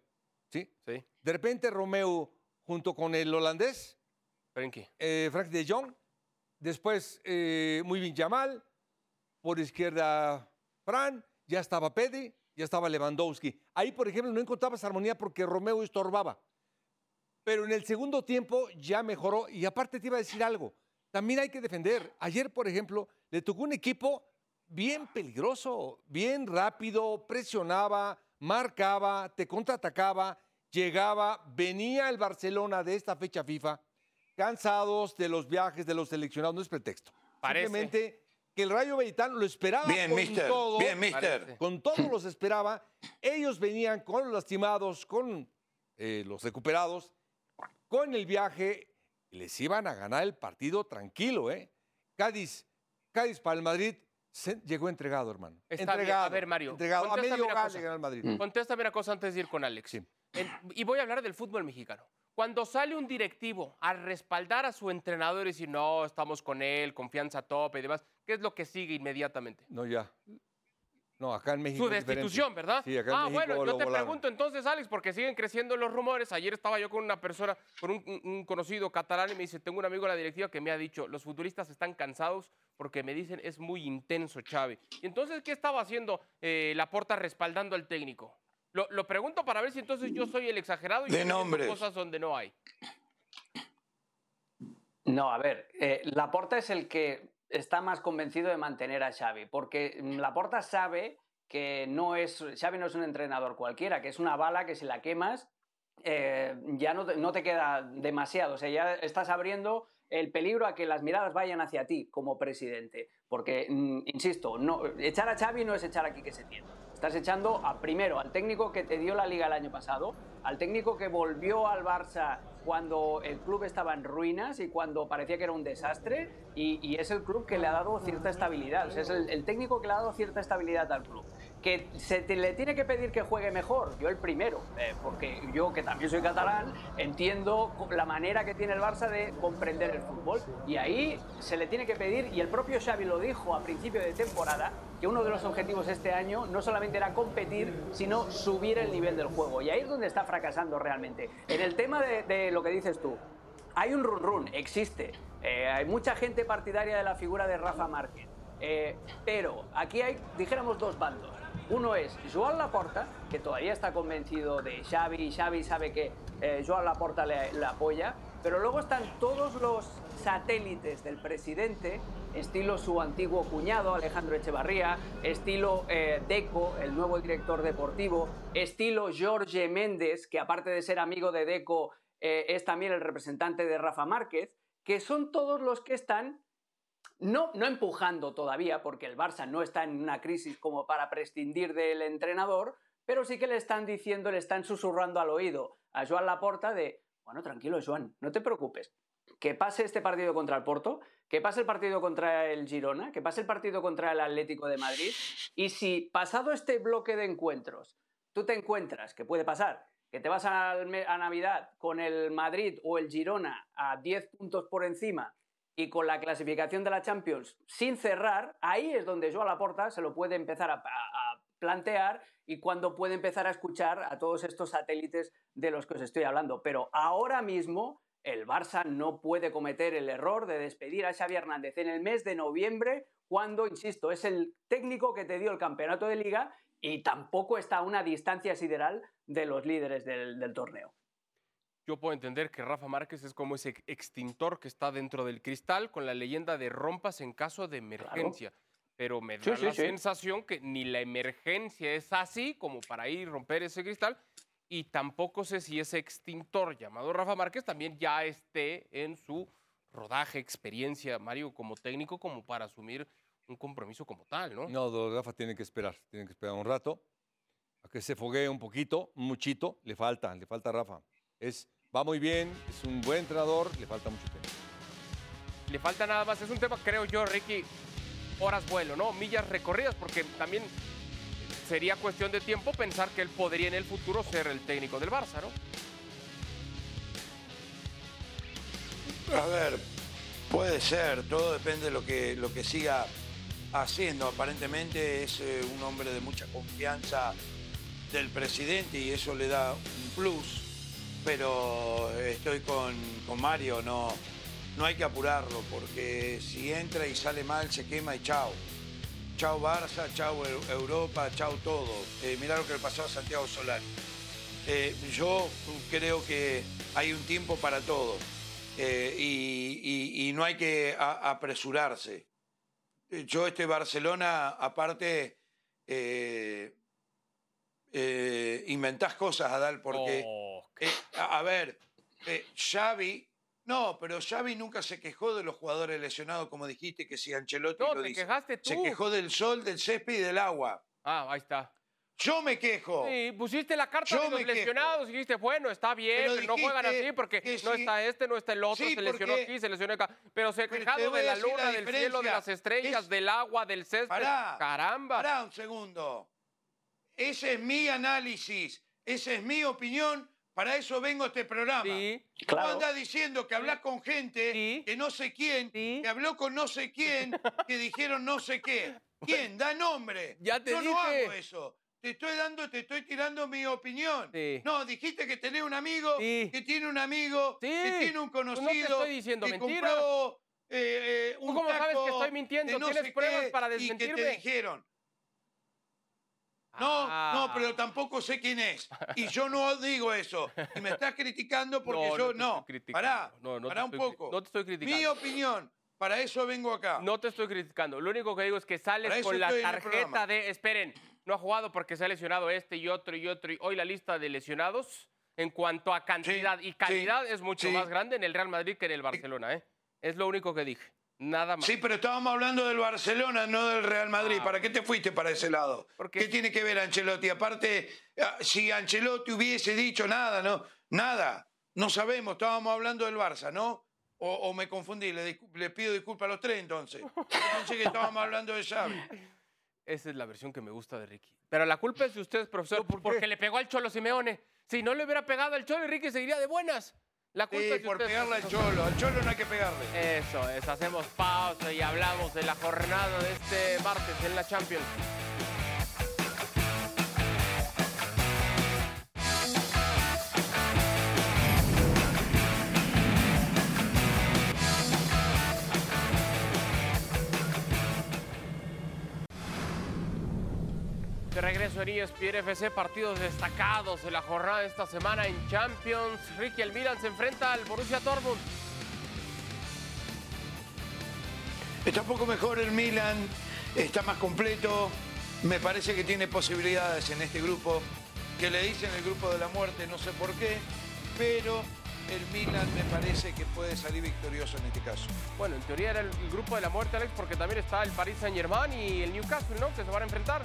Speaker 2: ¿Sí?
Speaker 1: Sí,
Speaker 2: De repente Romeo, junto con el holandés,
Speaker 1: Frenkie.
Speaker 2: eh, Frank de Jong. Después, eh, muy bien Yamal. Por izquierda, Fran. Ya estaba Pedri. Ya estaba Lewandowski. Ahí, por ejemplo, no encontrabas armonía porque Romeo estorbaba. Pero en el segundo tiempo ya mejoró. Y aparte te iba a decir algo. También hay que defender. Ayer, por ejemplo, le tocó un equipo bien peligroso, bien rápido, presionaba, marcaba, te contraatacaba, llegaba, venía el Barcelona de esta fecha FIFA, cansados de los viajes de los seleccionados, no es pretexto.
Speaker 1: Parece.
Speaker 2: Simplemente que el Rayo Vallecano lo esperaba
Speaker 3: Bien,
Speaker 2: con
Speaker 3: mister.
Speaker 2: todo,
Speaker 3: Bien, mister.
Speaker 2: Con todos los esperaba. Ellos venían con los lastimados, con eh, los recuperados, con el viaje, les iban a ganar el partido tranquilo, ¿eh? Cádiz, Cádiz para el Madrid, se- llegó entregado, hermano.
Speaker 1: Está bien.
Speaker 2: entregado.
Speaker 1: A ver, Mario,
Speaker 2: Entregado. A medio
Speaker 1: cosa.
Speaker 2: le ganó el Madrid.
Speaker 1: Contéstame una cosa antes de ir con Alex.
Speaker 2: Sí.
Speaker 1: Y voy a hablar del fútbol mexicano. Cuando sale un directivo a respaldar a su entrenador y decir, no, estamos con él, confianza tope y demás, ¿qué es lo que sigue inmediatamente?
Speaker 2: No, ya. No, acá en México.
Speaker 1: Su
Speaker 2: diferente.
Speaker 1: destitución, ¿verdad?
Speaker 2: Sí, acá en
Speaker 1: ah,
Speaker 2: México
Speaker 1: bueno, yo te
Speaker 2: volaron.
Speaker 1: pregunto entonces, Alex, porque siguen creciendo los rumores. Ayer estaba yo con una persona, con un, conocido catalán, y me dice, tengo un amigo en la directiva que me ha dicho, los futbolistas están cansados porque me dicen, es muy intenso, Xavi. Y entonces, ¿qué estaba haciendo eh, Laporta respaldando al técnico? Lo, lo pregunto para ver si entonces yo soy el exagerado y
Speaker 3: De nombres.
Speaker 1: cosas donde no hay.
Speaker 4: No, a ver, eh, Laporta es el que está más convencido de mantener a Xavi, porque Laporta sabe que no es, Xavi no es un entrenador cualquiera, que es una bala que si la quemas eh, ya no te, no te queda demasiado, o sea, ya estás abriendo el peligro a que las miradas vayan hacia ti como presidente. Porque, mm, insisto, no, echar a Xavi no es echar aquí que se tiene. Estás echando a, primero al técnico que te dio la liga el año pasado, al técnico que volvió al Barça cuando el club estaba en ruinas y cuando parecía que era un desastre, y, es el club que le ha dado cierta estabilidad. Es el técnico que le ha dado cierta estabilidad al club que se le tiene que pedir que juegue mejor, yo el primero, eh, porque yo que también soy catalán, entiendo la manera que tiene el Barça de comprender el fútbol y ahí se le tiene que pedir, y el propio Xavi lo dijo a principio de temporada, que uno de los objetivos este año no solamente era competir, sino subir el nivel del juego. Y ahí es donde está fracasando realmente. En el tema de, lo que dices tú, hay un run run, existe. Eh, hay mucha gente partidaria de la figura de Rafa Márquez. Eh, pero aquí hay, dijéramos, dos bandos. Uno es Joan Laporta, que todavía está convencido de Xavi, y Xavi sabe que eh, Joan Laporta le, apoya, pero luego están todos los satélites del presidente, estilo su antiguo cuñado Alejandro Echevarría, estilo eh, Deco, el nuevo director deportivo, estilo Jorge Méndez, que aparte de ser amigo de Deco, eh, es también el representante de Rafa Márquez, que son todos los que están no, no empujando todavía, porque el Barça no está en una crisis como para prescindir del entrenador, pero sí que le están diciendo, le están susurrando al oído a Joan Laporta de, bueno, tranquilo, Joan, no te preocupes. Que pase este partido contra el Porto, que pase el partido contra el Girona, que pase el partido contra el Atlético de Madrid, y si pasado este bloque de encuentros tú te encuentras, que puede pasar, que te vas a, Navidad con el Madrid o el Girona a 10 puntos por encima y con la clasificación de la Champions sin cerrar, ahí es donde Joao Laporta se lo puede empezar a, plantear y cuando puede empezar a escuchar a todos estos satélites de los que os estoy hablando. Pero ahora mismo el Barça no puede cometer el error de despedir a Xavi Hernández en el mes de noviembre, cuando, insisto, es el técnico que te dio el campeonato de liga y tampoco está a una distancia sideral de los líderes del torneo
Speaker 1: yo puedo entender que Rafa Márquez es como ese extintor que está dentro del cristal con la leyenda de rompas en caso de emergencia. Pero me da la sensación que ni la emergencia es así como para ir romper ese cristal y tampoco sé si ese extintor llamado Rafa Márquez también ya esté en su rodaje, experiencia, Mario, como técnico, como para asumir un compromiso como tal, ¿no?
Speaker 2: No, Rafa tiene que esperar, tiene que esperar un rato a que se foguee un poquito, un muchito, le falta, le falta a Rafa. Es va muy bien, es un buen entrenador, le falta mucho tiempo.
Speaker 1: Le falta nada más, es un tema, creo yo, Ricky, horas vuelo, ¿no? Millas recorridas, porque también sería cuestión de tiempo pensar que él podría en el futuro ser el técnico del Barça, ¿no?
Speaker 3: A ver, puede ser, todo depende de lo que, lo que siga haciendo. Aparentemente es eh, un hombre de mucha confianza del presidente y eso le da un plus pero estoy con, Mario, no, no hay que apurarlo, porque si entra y sale mal, se quema y chao. Chao Barça, chao Europa, chao todo. Eh, mirá lo que le pasó a Santiago Solari. Eh, yo creo que hay un tiempo para todo eh, y, no hay que apresurarse. Yo este Barcelona, aparte, inventás cosas, Adal, porque... Oh. Eh, a, ver, eh, Xavi, no, pero Xavi nunca se quejó de los jugadores lesionados, como dijiste, que si Ancelotti
Speaker 1: no,
Speaker 3: lo
Speaker 1: te
Speaker 3: dice.
Speaker 1: Quejaste tú.
Speaker 3: Se quejó del sol, del césped y del agua.
Speaker 1: Ah, ahí está.
Speaker 3: Yo me quejo.
Speaker 1: Sí, pusiste la carta de los lesionados y dijiste, bueno, está bien, pero, no juegan así porque no está este, no está el otro, se lesionó aquí, se lesionó acá. Pero se ha quejado de la luna, del cielo, de las estrellas, del agua, del césped. Pará, Caramba.
Speaker 3: Pará un segundo. Ese es mi análisis, esa es mi opinión para eso vengo a este programa. Sí, claro. diciendo que hablas con gente que no sé quién, que habló con no sé quién, que dijeron no sé qué. ¿Quién? Da nombre.
Speaker 1: Ya te
Speaker 3: Yo
Speaker 1: dije.
Speaker 3: no hago eso. Te estoy dando, te estoy tirando mi opinión. No, dijiste que tenés un amigo, que tiene un amigo, que tiene un conocido. no te
Speaker 1: estoy diciendo
Speaker 3: que
Speaker 1: mentira.
Speaker 3: compró eh, eh, un
Speaker 1: ¿Tú cómo sabes que estoy mintiendo? ¿Tienes pruebas para desmentirme?
Speaker 3: Y que te dijeron. No,
Speaker 1: Ah.
Speaker 3: no, pero tampoco sé quién es. Y yo no digo eso. Y me estás criticando porque
Speaker 1: No, no
Speaker 3: yo
Speaker 1: te
Speaker 3: no.
Speaker 1: estoy criticando.
Speaker 3: Pará,
Speaker 1: No, no te
Speaker 3: pará un poco.
Speaker 1: no te estoy criticando.
Speaker 3: Mi opinión. Para eso vengo acá.
Speaker 1: No te estoy criticando. Lo único que digo es que sales con la tarjeta de. Esperen, no ha jugado porque se ha lesionado este y otro y otro. Y hoy la lista de lesionados, en cuanto a cantidad y calidad, es mucho
Speaker 3: sí.
Speaker 1: más grande en el Real Madrid que en el Barcelona. ¿eh? Es lo único que dije. Nada más.
Speaker 3: Sí, pero estábamos hablando del Barcelona, no del Real Madrid.
Speaker 1: Ah.
Speaker 3: ¿Para qué te fuiste para ese lado?
Speaker 1: Porque-
Speaker 3: ¿Qué tiene que ver Ancelotti? Aparte, ah, si Ancelotti hubiese dicho nada, no, nada. No sabemos, estábamos hablando del Barça, ¿no? O, o me confundí, le, pido disculpas a los tres entonces. Pensé que estábamos hablando de Xavi.
Speaker 1: Esa es la versión que me gusta de Ricky. Pero la culpa es de ustedes, profesor, porque le pegó al Cholo Simeone. Si no le hubiera pegado al Cholo, Ricky seguiría de buenas. La culpa
Speaker 3: Sí,
Speaker 1: es
Speaker 3: por pegarle al. Cholo. Al Cholo no hay que pegarle.
Speaker 1: Eso es, hacemos pausa y hablamos de la jornada de este martes en la Champions. De regreso en ESPN FC, partidos destacados de la jornada de esta semana en Champions. Ricky, el Milan se enfrenta al Borussia Dortmund.
Speaker 3: Está un poco mejor el Milan, está más completo. Me parece que tiene posibilidades en este grupo, que le dicen el grupo de la muerte, no sé por qué, pero el Milan me parece que puede salir victorioso en este caso.
Speaker 1: Bueno, en teoría era el, el grupo de la muerte, Alex, porque también está el Paris Saint Germain y el Newcastle, ¿no? Que se van a enfrentar.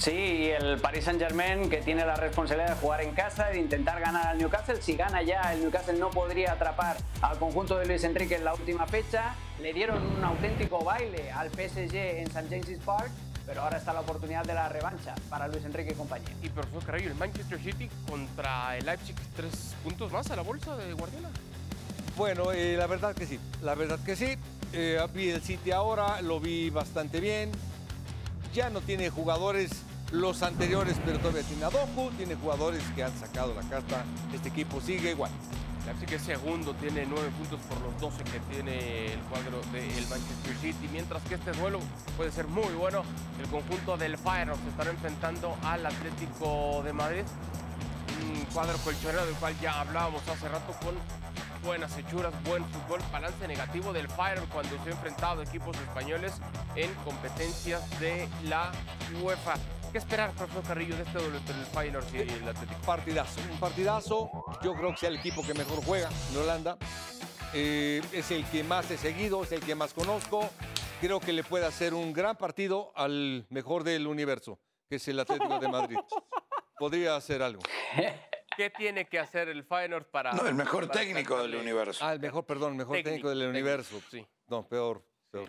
Speaker 4: Sí, y el Paris Saint-Germain que tiene la responsabilidad de jugar en casa, de intentar ganar al Newcastle. Si gana ya, el Newcastle no podría atrapar al conjunto de Luis Enrique en la última fecha. Le dieron un auténtico baile al PSG en St. James's Park, pero ahora está la oportunidad de la revancha para Luis Enrique y compañía.
Speaker 1: Y profesor Carrillo, el Manchester City contra el Leipzig, tres puntos más a la bolsa de Guardiola.
Speaker 2: Bueno, eh, la verdad que sí, la verdad que sí. Eh, vi el City ahora, lo vi bastante bien. Ya no tiene jugadores los anteriores, pero todavía tiene a Doku, tiene jugadores que han sacado la carta. Este equipo sigue igual.
Speaker 1: Leipzig es segundo, tiene nueve puntos por los 12 que tiene el cuadro del Manchester City, mientras que este duelo puede ser muy bueno. El conjunto del Feyenoord se estará enfrentando al Atlético de Madrid, un cuadro colchonero del cual ya hablábamos hace rato con buenas hechuras, buen fútbol, balance negativo del Feyenoord cuando se ha enfrentado a equipos españoles en competencias de la UEFA. ¿Qué esperar, profesor Carrillo, de este duelo entre el Feyenoord y el Atlético?
Speaker 2: Partidazo, un partidazo. Yo creo que sea el equipo que mejor juega en Holanda. Eh, es el que más he seguido, es el que más conozco. Creo que le puede hacer un gran partido al mejor del universo, que es el Atlético de Madrid. Podría hacer algo.
Speaker 1: ¿Qué tiene que hacer el Feyenoord para...
Speaker 3: No, el mejor
Speaker 1: para
Speaker 3: técnico del universo.
Speaker 2: Ah, el mejor, perdón, el mejor técnico,
Speaker 1: Técnico,
Speaker 2: del
Speaker 1: técnico,
Speaker 2: universo.
Speaker 1: sí.
Speaker 2: No, peor, peor.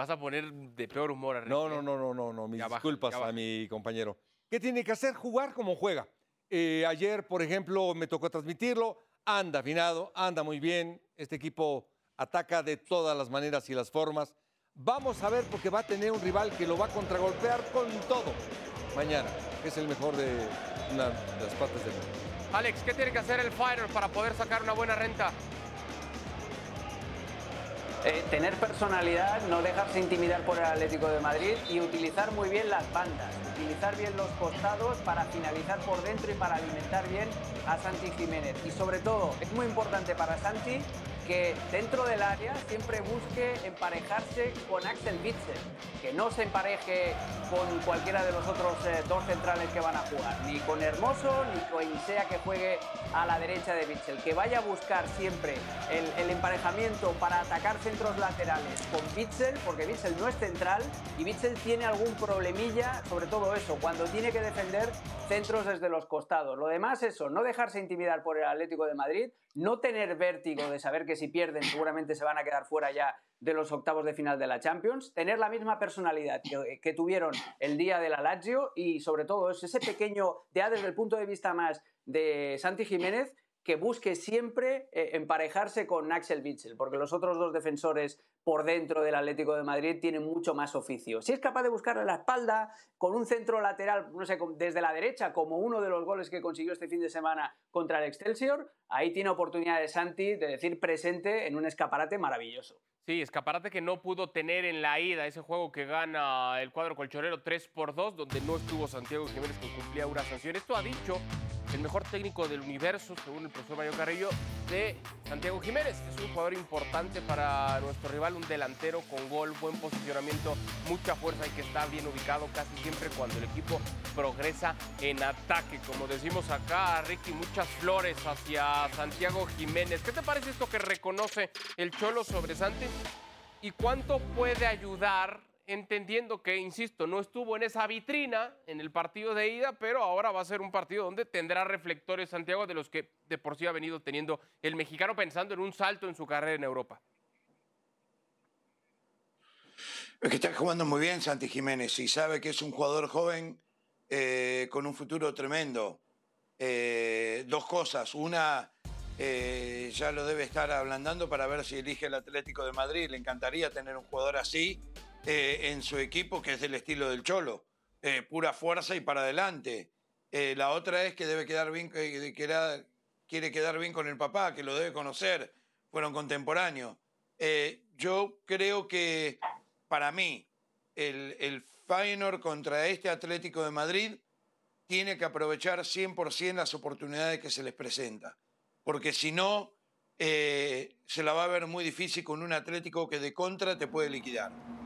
Speaker 1: Vas a poner de peor humor a
Speaker 2: No, no, no, no, no, no. Mis
Speaker 1: Ya
Speaker 2: disculpas
Speaker 1: baja.
Speaker 2: a mi compañero. ¿Qué tiene que hacer? Jugar como juega. Eh, ayer, por ejemplo, me tocó transmitirlo. Anda afinado, anda muy bien. Este equipo ataca de todas las maneras y las formas. Vamos a ver porque va a tener un rival que lo va a contragolpear con todo mañana, que es el mejor de una de las partes del mundo.
Speaker 1: Alex, ¿qué tiene que hacer el Feyenoord para poder sacar una buena renta?
Speaker 4: Eh, tener personalidad, no dejarse intimidar por el Atlético de Madrid y utilizar muy bien las bandas, utilizar bien los costados para finalizar por dentro y para alimentar bien a Santi Jiménez. Y sobre todo, es muy importante para Santi que dentro del área siempre busque emparejarse con Axel Witsel, que no se empareje con cualquiera de los otros eh, dos centrales que van a jugar, ni con Hermoso ni con sea que juegue a la derecha de Witsel, que vaya a buscar siempre el, el emparejamiento para atacar centros laterales con Witsel, porque Witsel no es central y Witsel tiene algún problemilla, sobre todo eso, cuando tiene que defender centros desde los costados. Lo demás, eso, no dejarse intimidar por el Atlético de Madrid, no tener vértigo de saber que si pierden seguramente se van a quedar fuera ya de los octavos de final de la Champions, tener la misma personalidad que, tuvieron el día de la Lazio y sobre todo es ese pequeño, ya desde el punto de vista más de Santi Jiménez, que busque siempre eh, emparejarse con Axel Witsel, porque los otros dos defensores por dentro del Atlético de Madrid tienen mucho más oficio. Si es capaz de buscarle la espalda con un centro lateral, no sé, desde la derecha, como uno de los goles que consiguió este fin de semana contra el Excelsior, ahí tiene oportunidad de Santi de decir presente en un escaparate maravilloso.
Speaker 1: Sí, escaparate que no pudo tener en la ida ese juego que gana el cuadro colchonero 3 por 2, donde no estuvo Santiago Jiménez que cumplía una sanción. Esto ha dicho el mejor técnico del universo, según el profesor Mario Carrillo, de Santiago Jiménez. Es un jugador importante para nuestro rival, un delantero con gol, buen posicionamiento, mucha fuerza y que está bien ubicado casi siempre cuando el equipo progresa en ataque. Como decimos acá, Ricky, muchas flores hacia Santiago Jiménez. ¿Qué te parece esto que reconoce el Cholo sobre Santi? ¿Y cuánto puede ayudar entendiendo que, insisto, no estuvo en esa vitrina en el partido de ida, pero ahora va a ser un partido donde tendrá reflectores Santiago de los que de por sí ha venido teniendo el mexicano pensando en un salto en su carrera en Europa.
Speaker 3: Es que está jugando muy bien Santi Jiménez y sabe que es un jugador joven eh, con un futuro tremendo. Eh, dos cosas. Una, eh, ya lo debe estar ablandando para ver si elige el Atlético de Madrid. Le encantaría tener un jugador así eh, en su equipo, que es del estilo del Cholo, eh, pura fuerza y para adelante. Eh, la otra es que debe quedar bien, que, quiere quedar bien con el papá, que lo debe conocer, fueron contemporáneos. yo creo que para mí el, el Feyenoord contra este Atlético de Madrid tiene que aprovechar 100% las oportunidades que se les presenta, porque si no, se la va a ver muy difícil con un Atlético que de contra te puede liquidar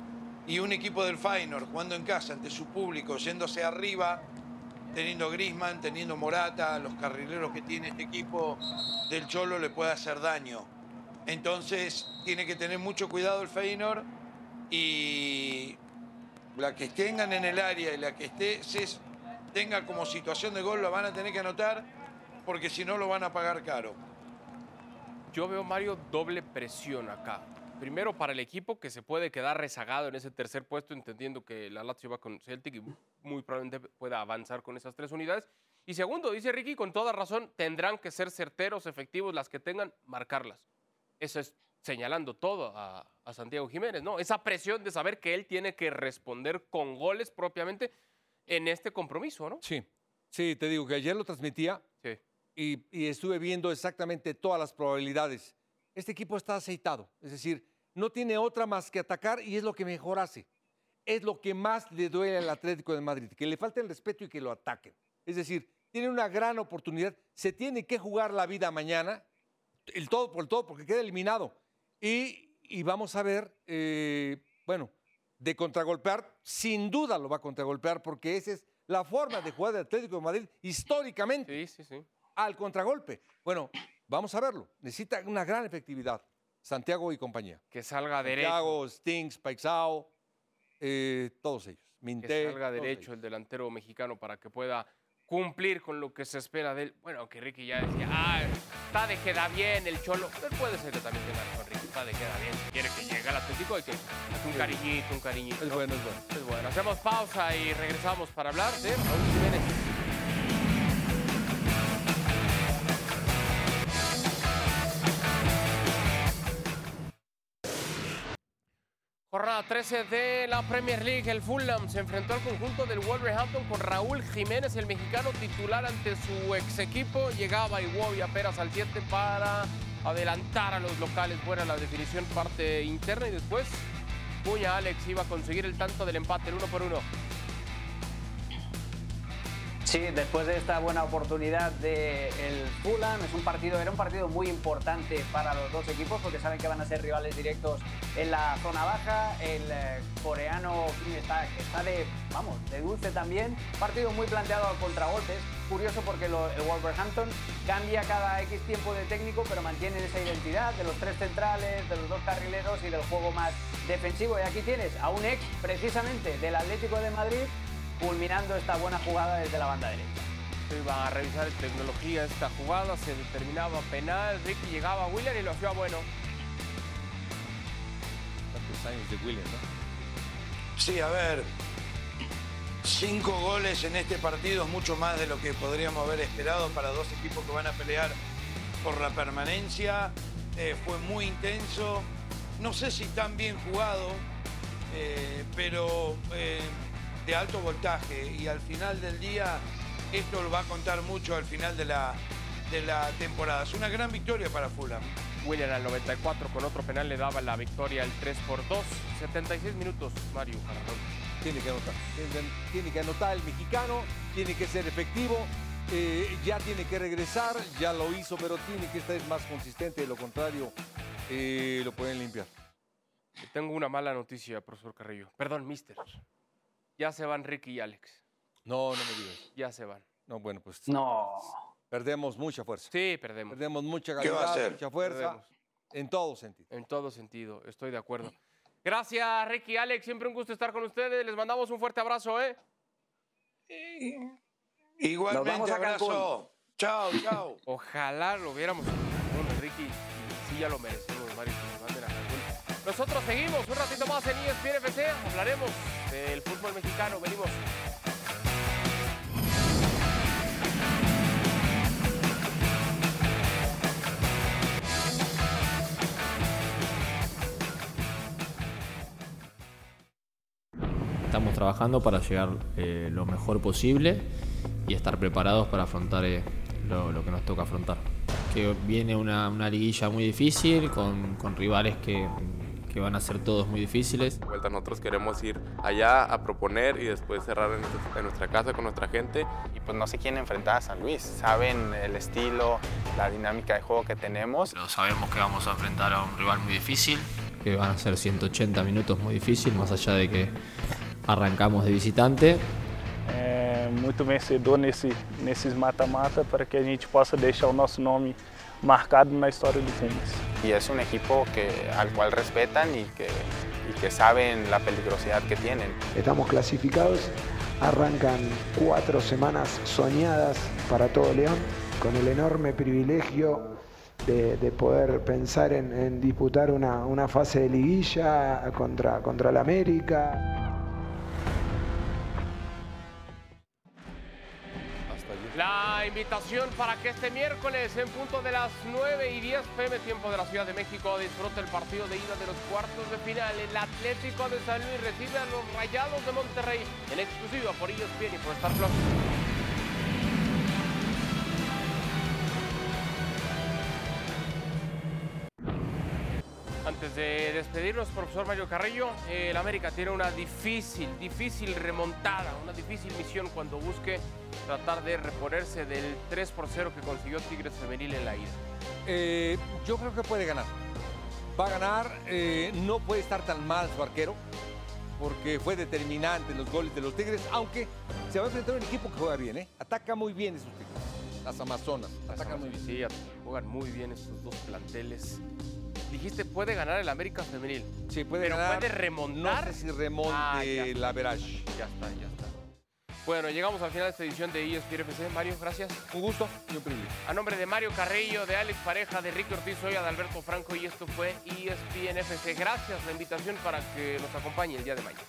Speaker 3: y un equipo del Feyenoord jugando en casa ante su público, yéndose arriba, teniendo Grisman, teniendo Morata, los carrileros que tiene este equipo del Cholo le puede hacer daño. Entonces tiene que tener mucho cuidado el Feyenoord y la que tengan en el área y la que esté, se, tenga como situación de gol la van a tener que anotar porque si no lo van a pagar caro.
Speaker 1: Yo veo, Mario, doble presión acá primero para el equipo que se puede quedar rezagado en ese tercer puesto, entendiendo que la Lazio va con Celtic y muy probablemente pueda avanzar con esas tres unidades. Y segundo, dice Ricky, con toda razón, tendrán que ser certeros, efectivos, las que tengan, marcarlas. Eso es señalando todo a, Santiago Jiménez, ¿no? Esa presión de saber que él tiene que responder con goles propiamente en este compromiso, ¿no?
Speaker 2: Sí, sí, te digo que ayer lo transmitía
Speaker 1: sí.
Speaker 2: y, y estuve viendo exactamente todas las probabilidades. Este equipo está aceitado, es decir, no tiene otra más que atacar y es lo que mejor hace. Es lo que más le duele al Atlético de Madrid, que le falte el respeto y que lo ataquen. Es decir, tiene una gran oportunidad, se tiene que jugar la vida mañana, el todo por el todo, porque queda eliminado. Y, vamos a ver, eh, bueno, de contragolpear, sin duda lo va a contragolpear, porque esa es la forma de jugar del Atlético de Madrid históricamente.
Speaker 1: Sí, sí, sí.
Speaker 2: Al contragolpe. Bueno, vamos a verlo. Necesita una gran efectividad. Santiago y compañía.
Speaker 1: Que salga derecho.
Speaker 2: Santiago, Stings, Paixao, eh, todos ellos.
Speaker 1: que salga derecho el delantero mexicano para que pueda cumplir con lo que se espera de él. Bueno, que Ricky ya decía, ah, está de queda bien el Cholo. Pero puede ser que también tenga razón, Ricky, está de queda bien. Si quiere que llegue al Atlético hay que un cariñito, un cariñito.
Speaker 2: Es bueno, es bueno.
Speaker 1: Es bueno. Hacemos pausa y regresamos para hablar de Raúl Jiménez. Jornada 13 de la Premier League. El Fulham se enfrentó al conjunto del Wolverhampton con Raúl Jiménez, el mexicano titular ante su ex equipo. Llegaba Iwobi apenas al 7 para adelantar a los locales. Buena la definición, parte interna. Y después, Puña Alex iba a conseguir el tanto del empate, el uno por uno.
Speaker 4: Sí, después de esta buena oportunidad del Fulham, es un partido, era un partido muy importante para los dos equipos porque saben que van a ser rivales directos en la zona baja. El eh, coreano está, está de, vamos, de dulce también. Partido muy planteado a contragolpes. Curioso porque el Wolverhampton cambia cada X tiempo de técnico, pero mantiene esa identidad de los tres centrales, de los dos carrileros y del juego más defensivo. Y aquí tienes a un ex, precisamente, del Atlético de Madrid, culminando esta buena jugada desde la banda derecha.
Speaker 1: Se iba a revisar tecnología esta jugada, se determinaba penal, Ricky llegaba a Willer y lo hacía bueno.
Speaker 2: Tantos años de Willer, ¿no?
Speaker 3: Sí, a ver, cinco goles en este partido es mucho más de lo que podríamos haber esperado para dos equipos que van a pelear por la permanencia, eh, fue muy intenso, no sé si tan bien jugado, eh, pero eh, de alto voltaje y al final del día esto lo va a contar mucho al final de la, de la temporada. Es una gran victoria para Fulham.
Speaker 1: William al 94 con otro penal le daba la victoria al 3 por 2. 76 minutos, Mario.
Speaker 2: Tiene que anotar. Tiene, tiene que anotar el mexicano, tiene que ser efectivo. eh, ya tiene que regresar, ya lo hizo, pero tiene que estar más consistente. De lo contrario, eh, lo pueden limpiar.
Speaker 1: Tengo una mala noticia, profesor Carrillo. Perdón, mister. Ya se van Ricky y Alex.
Speaker 2: No, no me digas.
Speaker 1: Ya se van.
Speaker 2: No, bueno, pues
Speaker 4: No.
Speaker 2: perdemos mucha fuerza.
Speaker 1: Sí, perdemos.
Speaker 2: Perdemos mucha
Speaker 3: ¿Qué va a
Speaker 2: calidad,
Speaker 3: hacer?
Speaker 2: mucha fuerza.
Speaker 1: Perdemos.
Speaker 2: En todo sentido.
Speaker 1: En todo sentido, estoy de acuerdo. Gracias, Ricky y Alex. Siempre un gusto estar con ustedes. Les mandamos un fuerte abrazo, ¿eh?
Speaker 3: Igualmente,
Speaker 4: vamos a Cancún.
Speaker 3: abrazo. Chao, chao.
Speaker 1: Ojalá lo viéramos en Cancún, Ricky. Sí, ya lo merecemos, Nosotros seguimos un ratito más en ESPN FC. Hablaremos del fútbol mexicano. Venimos.
Speaker 6: Estamos trabajando para llegar eh, lo mejor posible y estar preparados para afrontar eh, lo, que nos toca afrontar. Que viene una, liguilla muy difícil, con rivales que, que van a ser todos muy difíciles.
Speaker 7: De vuelta nosotros queremos ir allá a proponer y después cerrar en nuestra, en nuestra casa con nuestra gente.
Speaker 8: y pues no se quieren enfrentar a San Luis. Saben el estilo, la dinámica de juego que tenemos.
Speaker 6: Pero sabemos que vamos a enfrentar a un rival muy difícil, que van a ser 180 minutos muy difíciles, más allá de que arrancamos de visitante.
Speaker 9: é, muito vencedor nesse, nesses mata-mata para que a gente possa deixar o nosso nome marcado na história do Fênix.
Speaker 8: Y es un equipo que, al cual respetan y que, y que saben la peligrosidad que tienen.
Speaker 10: Estamos clasificados, arrancan cuatro semanas soñadas para todo León, con el enorme privilegio de, de poder pensar en, en disputar una, una fase de liguilla contra, contra el América.
Speaker 1: La invitación para que este miércoles, en punto de las 9 y 10 pm, tiempo de la Ciudad de México, disfrute el partido de ida de los cuartos de final. El Atlético de San Luis recibe a los Rayados de Monterrey en exclusiva por ESPN y por Star Plus. Antes de despedirnos, profesor Mario Carrillo, eh, el América tiene una difícil, difícil remontada, una difícil misión cuando busque tratar de reponerse del 3 por 0 que consiguió Tigres Femenil en la ida.
Speaker 2: Eh, yo creo que puede ganar. Va a ganar, eh, no puede estar tan mal su arquero, porque fue determinante en los goles de los Tigres, aunque se va a enfrentar a un equipo que juega bien, ¿eh? Ataca muy bien esos Tigres. Las Amazonas, atacan muy bien.
Speaker 1: Sí, juegan muy bien estos dos planteles. Dijiste, puede ganar el América Femenil.
Speaker 2: Sí, puede
Speaker 1: Pero
Speaker 2: ganar.
Speaker 1: puede remontar.
Speaker 2: No sé si remonte
Speaker 1: Ah,
Speaker 2: la Verage.
Speaker 1: Ya está, ya está. Bueno, llegamos al final de esta edición de ESPN FC. Mario, gracias.
Speaker 2: Un gusto y un privilegio.
Speaker 1: A nombre de Mario Carrillo, de Alex Pareja, de Ricky Ortiz, soy Adalberto Franco y esto fue ESPN FC. Gracias la invitación para que nos acompañe el día de mañana.